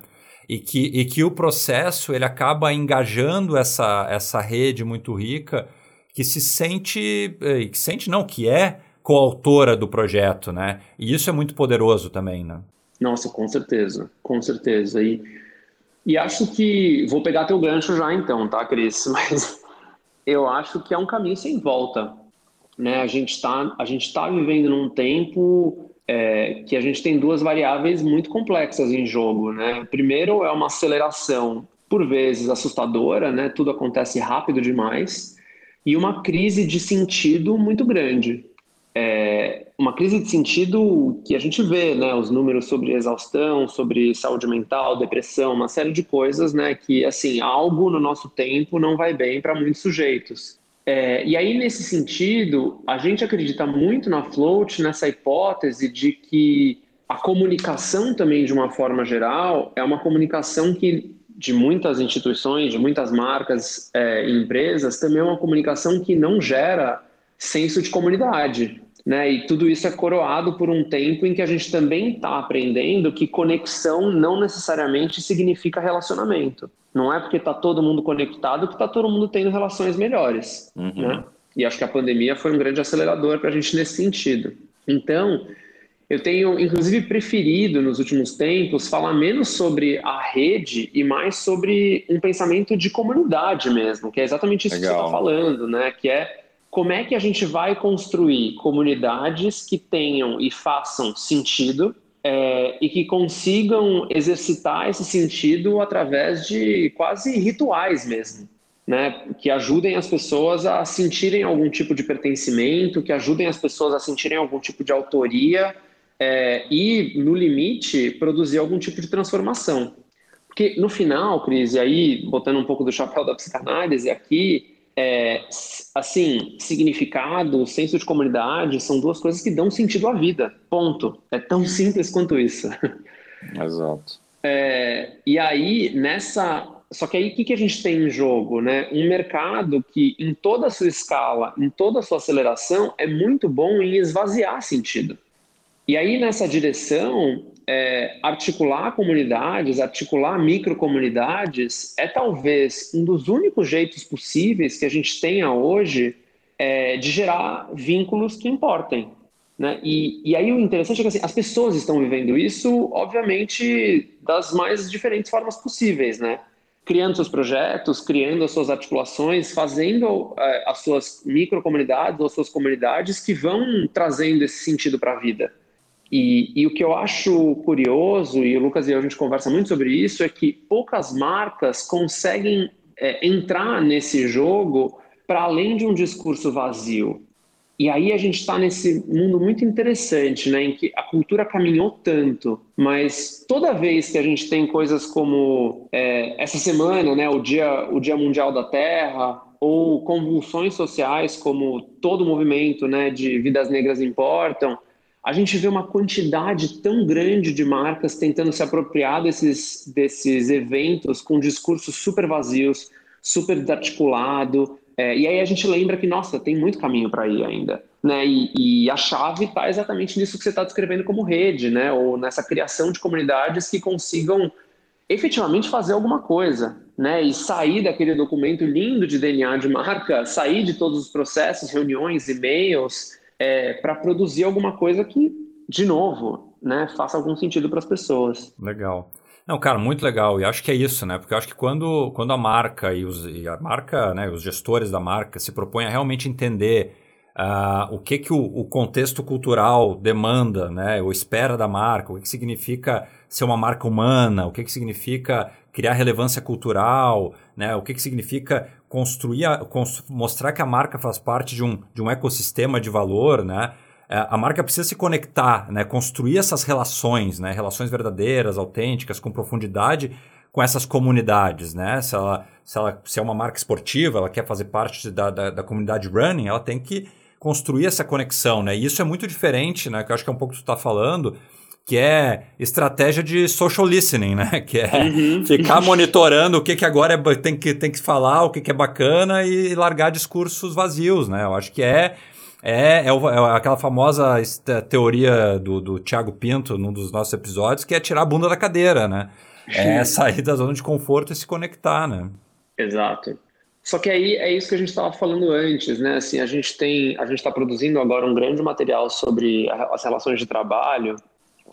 E que, e que o processo ele acaba engajando essa, essa rede muito rica que se sente, eh, que sente não, que é coautora do projeto, né? E isso é muito poderoso também, né?
Nossa, com certeza, com certeza. E, e acho que. Vou pegar teu gancho já então, tá, Cris? <laughs> Mas eu acho que é um caminho sem volta. Né? A gente está tá vivendo num tempo é, que a gente tem duas variáveis muito complexas em jogo. Né? Primeiro é uma aceleração, por vezes, assustadora, né? tudo acontece rápido demais, e uma crise de sentido muito grande é uma crise de sentido que a gente vê, né, os números sobre exaustão, sobre saúde mental, depressão, uma série de coisas, né, que assim algo no nosso tempo não vai bem para muitos sujeitos. É, e aí nesse sentido, a gente acredita muito na float, nessa hipótese de que a comunicação também de uma forma geral é uma comunicação que de muitas instituições, de muitas marcas é, e empresas, também é uma comunicação que não gera senso de comunidade. Né? E tudo isso é coroado por um tempo em que a gente também está aprendendo que conexão não necessariamente significa relacionamento. Não é porque está todo mundo conectado que está todo mundo tendo relações melhores. Uhum. Né? E acho que a pandemia foi um grande acelerador para a gente nesse sentido. Então, eu tenho, inclusive, preferido nos últimos tempos falar menos sobre a rede e mais sobre um pensamento de comunidade mesmo, que é exatamente isso Legal. que você está falando, né? Que é como é que a gente vai construir comunidades que tenham e façam sentido é, e que consigam exercitar esse sentido através de quase rituais mesmo, né? Que ajudem as pessoas a sentirem algum tipo de pertencimento, que ajudem as pessoas a sentirem algum tipo de autoria é, e, no limite, produzir algum tipo de transformação. Porque no final, Cris, e aí botando um pouco do chapéu da psicanálise aqui, é, assim, significado, senso de comunidade são duas coisas que dão sentido à vida. Ponto. É tão simples quanto isso. <laughs>
Exato.
É, e aí, nessa. Só que aí, o que, que a gente tem em jogo? Né? Um mercado que, em toda a sua escala, em toda a sua aceleração, é muito bom em esvaziar sentido. E aí, nessa direção, é, articular comunidades, articular microcomunidades é talvez um dos únicos jeitos possíveis que a gente tenha hoje é, de gerar vínculos que importem. Né? E, e aí o interessante é que assim, as pessoas estão vivendo isso, obviamente, das mais diferentes formas possíveis, né? criando seus projetos, criando as suas articulações, fazendo é, as suas microcomunidades ou as suas comunidades que vão trazendo esse sentido para a vida. E, e, o que eu acho curioso, e o Lucas e eu a gente conversa muito sobre isso, é que poucas marcas conseguem é, entrar nesse jogo para além de um discurso vazio. E aí a gente está nesse mundo muito interessante, né, em que a cultura caminhou tanto, mas toda vez que a gente tem coisas como é, essa semana, né, o dia, o dia mundial da Terra, ou convulsões sociais como todo o movimento, né, de vidas negras importam, a gente vê uma quantidade tão grande de marcas tentando se apropriar desses, desses eventos com discursos super vazios, super desarticulado. É, e aí a gente lembra que, nossa, tem muito caminho para ir ainda. Né? E, e a chave está exatamente nisso que você está descrevendo como rede, né? ou nessa criação de comunidades que consigam efetivamente fazer alguma coisa, né? E sair daquele documento lindo de DNA de marca, sair de todos os processos, reuniões, e-mails, é, para produzir alguma coisa que, de novo, né, faça algum sentido para as pessoas.
Legal. Não, cara, muito legal. E acho que é isso, né? Porque eu acho que quando, quando a marca e, os, e a marca, né, os gestores da marca se propõem a realmente entender uh, o que, que o, o, contexto cultural demanda, né? Ou espera da marca, o que, que significa ser uma marca humana, o que, que significa criar relevância cultural, né? O que, que significa construir, a, mostrar que a marca faz parte de um, de um ecossistema de valor, né? É, a marca precisa se conectar, né? Construir essas relações, né? Relações verdadeiras, autênticas, com profundidade com essas comunidades, né? Se ela, se ela se é uma marca esportiva, ela quer fazer parte da, da, da comunidade running, ela tem que construir essa conexão, né? E isso é muito diferente, né? Que eu acho que é um pouco que tu está falando, que é estratégia de social listening, né? <laughs> Que é uhum. ficar monitorando o que, que agora é, tem, que, tem que falar, o que, que é bacana e largar discursos vazios, né? Eu acho que é é, é, é, aquela famosa teoria do, do Thiago Pinto, num dos nossos episódios, que é tirar a bunda da cadeira, né? É sair da zona de conforto e se conectar, né?
Exato. Só que aí é isso que a gente estava falando antes, né? Assim, a gente tem, a gente está produzindo agora um grande material sobre as relações de trabalho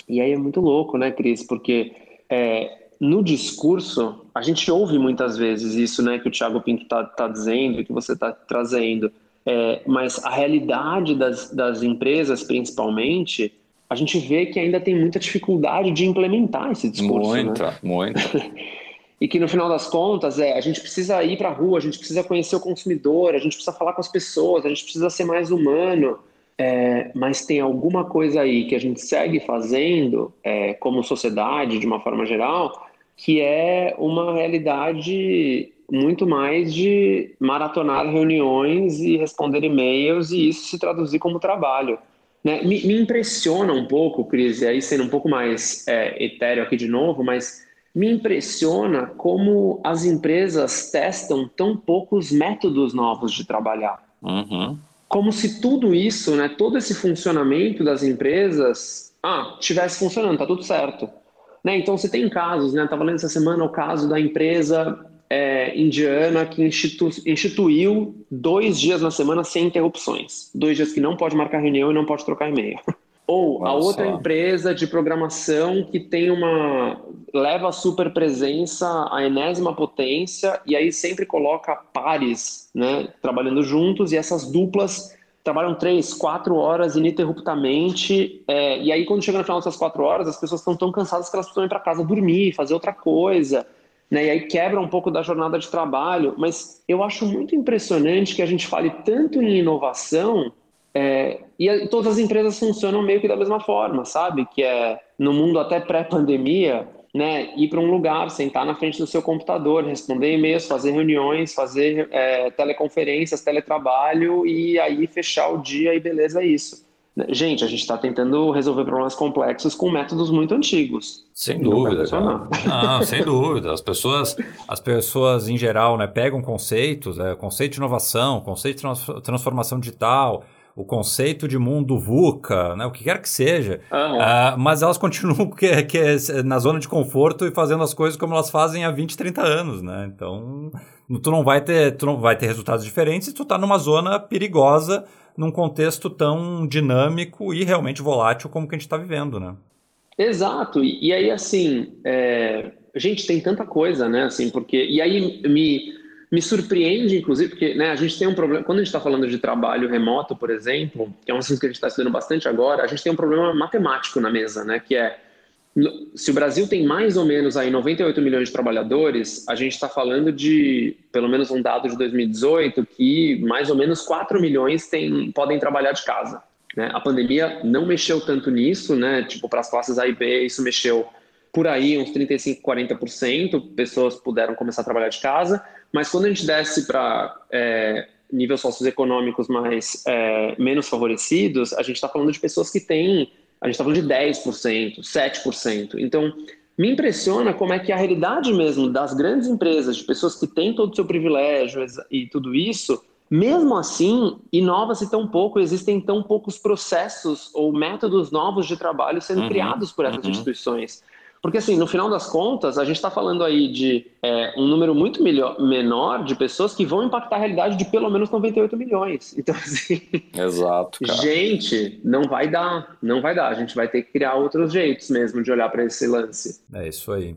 e aí é muito louco, né, Cris? Porque é, no discurso a gente ouve muitas vezes isso, né, que o Thiago Pinto está tá dizendo, que você está trazendo. É, mas a realidade das, das empresas, principalmente, a gente vê que ainda tem muita dificuldade de implementar esse discurso.
Muita,
né?
muita. <laughs>
e que no final das contas é a gente precisa ir para a rua, a gente precisa conhecer o consumidor, a gente precisa falar com as pessoas, a gente precisa ser mais humano. É, mas tem alguma coisa aí que a gente segue fazendo é, como sociedade, de uma forma geral, que é uma realidade muito mais de maratonar reuniões e responder e-mails e isso se traduzir como trabalho. Né? Me, me, impressiona um pouco, Cris, e aí sendo um pouco mais é, etéreo aqui de novo, mas me impressiona como as empresas testam tão poucos métodos novos de trabalhar.
Uhum.
Como se tudo isso, né, todo esse funcionamento das empresas, ah, tivesse funcionando, tá tudo certo. Né? Então, você tem casos, né? Estava lendo essa semana o caso da empresa é, indiana que institu instituiu dois dias na semana sem interrupções. Dois dias que não pode marcar reunião e não pode trocar e-mail. <laughs> Ou Nossa. a outra empresa de programação que tem uma leva a super presença à enésima potência e aí sempre coloca pares, né, trabalhando juntos e essas duplas trabalham três, quatro horas ininterruptamente é, e aí quando chega no final dessas quatro horas as pessoas estão tão cansadas que elas precisam ir para casa dormir, fazer outra coisa, né, e aí quebra um pouco da jornada de trabalho. Mas eu acho muito impressionante que a gente fale tanto em inovação é, e todas as empresas funcionam meio que da mesma forma, sabe? Que é no mundo até pré-pandemia, né? Ir para um lugar, sentar na frente do seu computador, responder e-mails, fazer reuniões, fazer é, teleconferências, teletrabalho e aí fechar o dia e beleza, é isso. Gente, a gente está tentando resolver problemas complexos com métodos muito antigos.
Sem dúvida. Não, sem dúvida. As pessoas, as pessoas em geral, né, pegam conceitos, é, conceito de inovação, conceito de transformação digital, o conceito de mundo VUCA, né, o que quer que seja, uhum. uh, mas elas continuam <laughs> que, que, na zona de conforto e fazendo as coisas como elas fazem há 20, 30 anos, né? Então, tu não vai ter, tu não vai ter resultados diferentes se tu está numa zona perigosa, num contexto tão dinâmico e realmente volátil como que a gente está vivendo, né?
Exato. E, e aí, assim, é... gente, tem tanta coisa, né? Assim, porque e aí me me surpreende, inclusive, porque né, a gente tem um problema. Quando a gente está falando de trabalho remoto, por exemplo, que é um assunto que a gente está estudando bastante agora, a gente tem um problema matemático na mesa, né? Que é se o Brasil tem mais ou menos aí 98 milhões de trabalhadores, a gente está falando de, pelo menos um dado de 2018, que mais ou menos 4 milhões tem, podem trabalhar de casa. Né? A pandemia não mexeu tanto nisso, né? Tipo, para as classes A e B, isso mexeu por aí, uns 35, 40%, pessoas puderam começar a trabalhar de casa, mas quando a gente desce para é, níveis socioeconômicos mais é, menos favorecidos, a gente está falando de pessoas que têm, a gente está falando de 10%, 7%. Então, me impressiona como é que a realidade mesmo das grandes empresas, de pessoas que têm todo o seu privilégio e tudo isso, mesmo assim, inova-se tão pouco, existem tão poucos processos ou métodos novos de trabalho sendo uhum, criados por essas uhum. instituições. Porque, assim, no final das contas, a gente está falando aí de é, um número muito melhor, menor de pessoas que vão impactar a realidade de pelo menos 98 milhões. <laughs> Então, assim.
Exato. Cara.
Gente, não vai dar. Não vai dar. A gente vai ter que criar outros jeitos mesmo de olhar para esse lance.
É isso aí.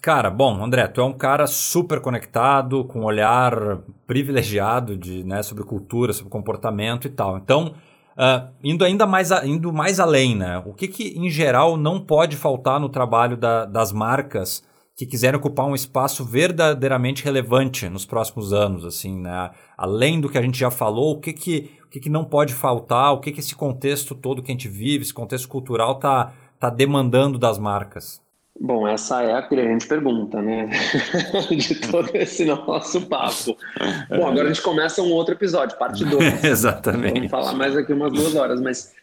Cara, bom, André, tu é um cara super conectado, com um olhar privilegiado de, né, sobre cultura, sobre comportamento e tal. Então, Uh, indo ainda mais, a, indo mais além, né? O que, que em geral não pode faltar no trabalho da, das marcas que quiserem ocupar um espaço verdadeiramente relevante nos próximos anos, assim, né? Além do que a gente já falou, o que que, o que, que não pode faltar, o que que esse contexto todo que a gente vive, esse contexto cultural tá, tá demandando das marcas?
Bom, essa é a grande pergunta, né? <laughs> de todo esse nosso papo. Bom, agora a gente começa um outro episódio, parte 2. <laughs>
Exatamente.
Vamos falar mais aqui umas duas horas, mas,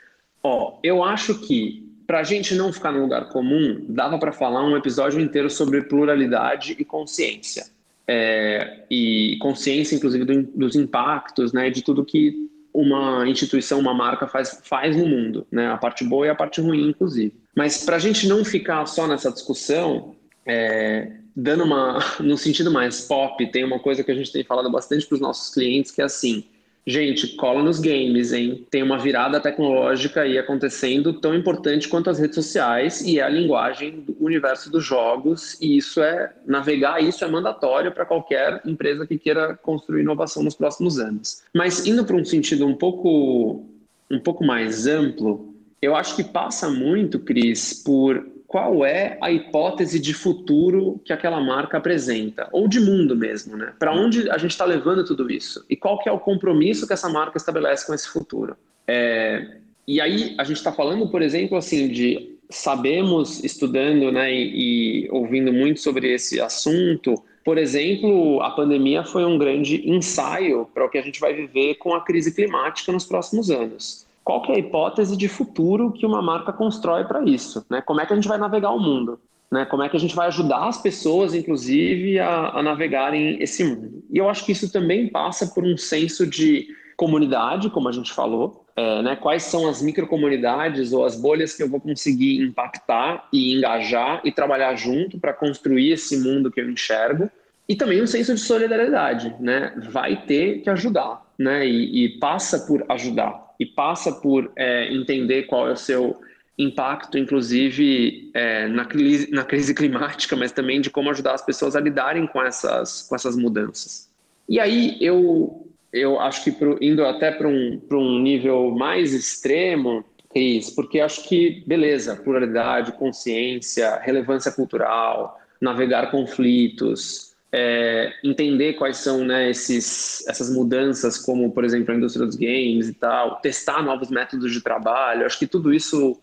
ó, eu acho que para a gente não ficar no lugar comum, dava para falar um episódio inteiro sobre pluralidade e consciência. É, e consciência, inclusive, do, dos impactos, né, de tudo que uma instituição, uma marca faz, faz no mundo, né, a parte boa e a parte ruim, inclusive. Mas para a gente não ficar só nessa discussão, é, dando uma, <laughs> no sentido mais pop, tem uma coisa que a gente tem falado bastante para os nossos clientes, que é assim, Gente, cola nos games, hein? Tem uma virada tecnológica aí acontecendo tão importante quanto as redes sociais e é a linguagem do universo dos jogos e isso é navegar isso é mandatório para qualquer empresa que queira construir inovação nos próximos anos. Mas indo para um sentido um pouco um pouco mais amplo, eu acho que passa muito, Cris, por qual é a hipótese de futuro que aquela marca apresenta, ou de mundo mesmo, né? Para onde a gente está levando tudo isso? E qual que é o compromisso que essa marca estabelece com esse futuro? É, e aí a gente está falando, por exemplo, assim, de sabemos, estudando né, e, e ouvindo muito sobre esse assunto, por exemplo, a pandemia foi um grande ensaio para o que a gente vai viver com a crise climática nos próximos anos qual que é a hipótese de futuro que uma marca constrói para isso? Né? Como é que a gente vai navegar o mundo? Né? Como é que a gente vai ajudar as pessoas, inclusive, a, a navegarem esse mundo? E eu acho que isso também passa por um senso de comunidade, como a gente falou, é, né? quais são as microcomunidades ou as bolhas que eu vou conseguir impactar e engajar e trabalhar junto para construir esse mundo que eu enxergo. E também um senso de solidariedade, né? Vai ter que ajudar, né? E, e passa por ajudar e passa por é, entender qual é o seu impacto, inclusive é, na, crise, na crise <laughs> climática, mas também de como ajudar as pessoas a lidarem com essas, com essas mudanças. E aí eu, eu acho que pro, indo até para um, um nível mais extremo, Cris, porque acho que, beleza, pluralidade, consciência, relevância cultural, navegar conflitos, é, entender quais são né, esses, essas mudanças, como, por exemplo, a indústria dos games e tal, testar novos métodos de trabalho. Acho que tudo isso,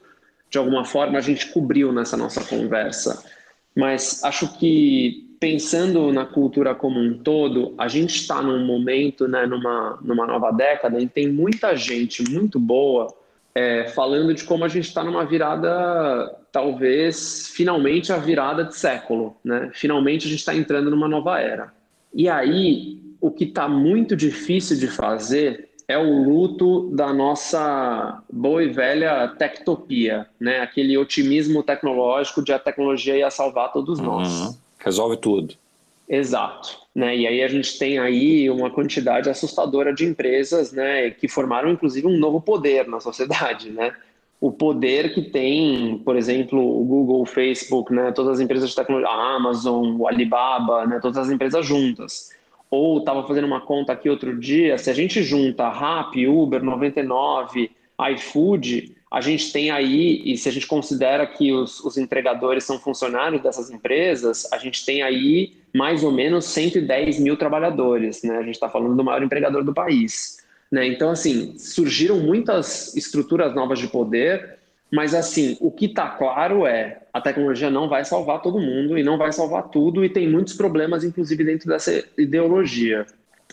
de alguma forma, a gente cobriu nessa nossa conversa. Mas acho que, pensando na cultura como um todo, a gente está num momento, né, numa, numa nova década, e tem muita gente muito boa é, falando de como a gente está numa virada, talvez, finalmente a virada de século, né? Finalmente a gente está entrando numa nova era. E aí, o que está muito difícil de fazer é o luto da nossa boa e velha tectopia, né? Aquele otimismo tecnológico de a tecnologia ia salvar todos nós. Uhum.
Resolve tudo.
Exato. Né? E aí a gente tem aí uma quantidade assustadora de empresas né, que formaram inclusive um novo poder na sociedade. Né? O poder que tem, por exemplo, o Google, o Facebook, né, todas as empresas de tecnologia, a Amazon, o Alibaba, né, todas as empresas juntas. Ou estava fazendo uma conta aqui outro dia, se a gente junta Rappi, Uber, 99, iFood, a gente tem aí, e se a gente considera que os, os entregadores são funcionários dessas empresas, a gente tem aí mais ou menos 110 mil trabalhadores, né? A gente está falando do maior empregador do país. Né? Então, assim, surgiram muitas estruturas novas de poder, mas, assim, o que está claro é a tecnologia não vai salvar todo mundo e não vai salvar tudo, e tem muitos problemas, inclusive, dentro dessa ideologia.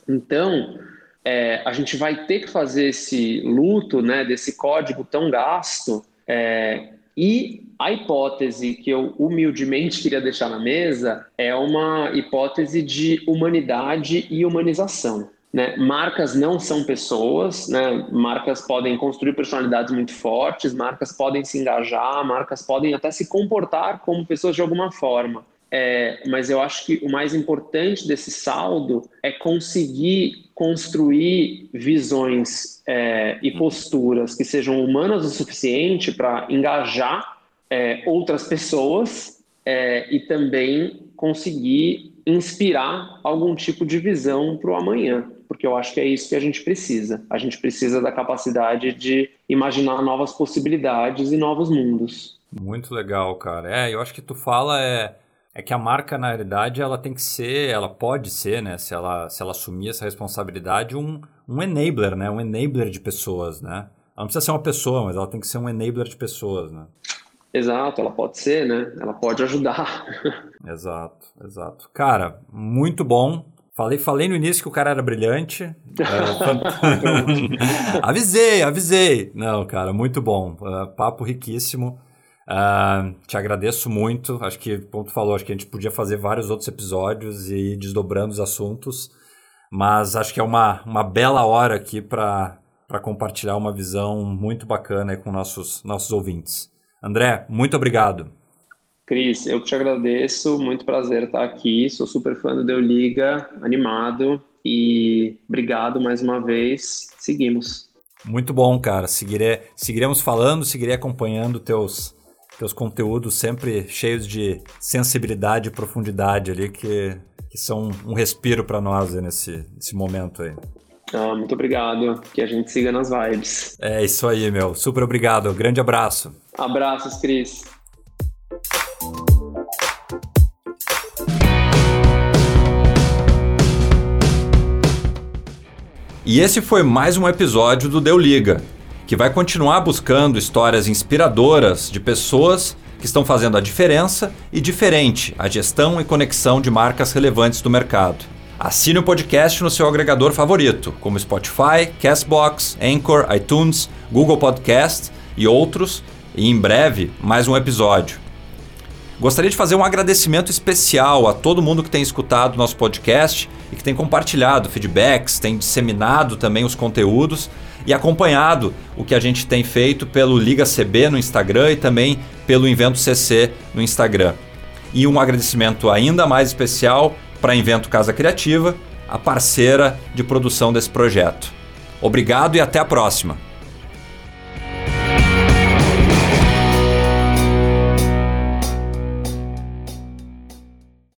Então, é, a gente vai ter que fazer esse luto né, desse código tão gasto. É, e a hipótese que eu humildemente queria deixar na mesa é uma hipótese de humanidade e humanização. Né? Marcas não são pessoas, né? marcas podem construir personalidades muito fortes, marcas podem se engajar, marcas podem até se comportar como pessoas de alguma forma. É, mas eu acho que o mais importante desse saldo é conseguir construir visões é, e posturas que sejam humanas o suficiente para engajar é, outras pessoas é, e também conseguir inspirar algum tipo de visão para o amanhã, porque eu acho que é isso que a gente precisa. A gente precisa da capacidade de imaginar novas possibilidades e novos mundos.
Muito legal, cara. É, eu acho que tu fala é é que a marca, na realidade, ela tem que ser, ela pode ser, né, se ela, se ela assumir essa responsabilidade, um, um enabler, né, um enabler de pessoas, né. Ela não precisa ser uma pessoa, mas ela tem que ser um enabler de pessoas, né.
Exato, ela pode ser, né, ela pode ajudar. <laughs>
exato, exato. Cara, muito bom. Falei, falei no início que o cara era brilhante. <laughs> É, <laughs> avisei, avisei. Não, cara, muito bom. Uh, papo riquíssimo. Uh, te agradeço muito. Acho que, como tu falou, acho que a gente podia fazer vários outros episódios e ir desdobrando os assuntos. Mas acho que é uma, uma bela hora aqui para compartilhar uma visão muito bacana com nossos, nossos ouvintes. André, muito obrigado.
Cris, eu te agradeço, muito prazer estar aqui. Sou super fã do Deu Liga, animado e obrigado mais uma vez. Seguimos.
Muito bom, cara. Seguiremos falando, seguirei acompanhando teus teus conteúdos sempre cheios de sensibilidade e profundidade ali que, que são um respiro para nós nesse, nesse momento aí.
Ah, muito obrigado. Que a gente siga nas vibes.
É isso aí, meu. Super obrigado. Grande abraço.
Abraços, Cris.
E esse foi mais um episódio do Deu Liga, que vai continuar buscando histórias inspiradoras de pessoas que estão fazendo a diferença e diferente a gestão e conexão de marcas relevantes do mercado. Assine o podcast no seu agregador favorito, como Spotify, Castbox, Anchor, iTunes, Google Podcast e outros, e em breve mais um episódio. Gostaria de fazer um agradecimento especial a todo mundo que tem escutado nosso podcast e que tem compartilhado feedbacks, tem disseminado também os conteúdos e acompanhado o que a gente tem feito pelo Liga CB no Instagram e também pelo Invento CC no Instagram. E um agradecimento ainda mais especial para Invento Casa Criativa, a parceira de produção desse projeto. Obrigado e até a próxima!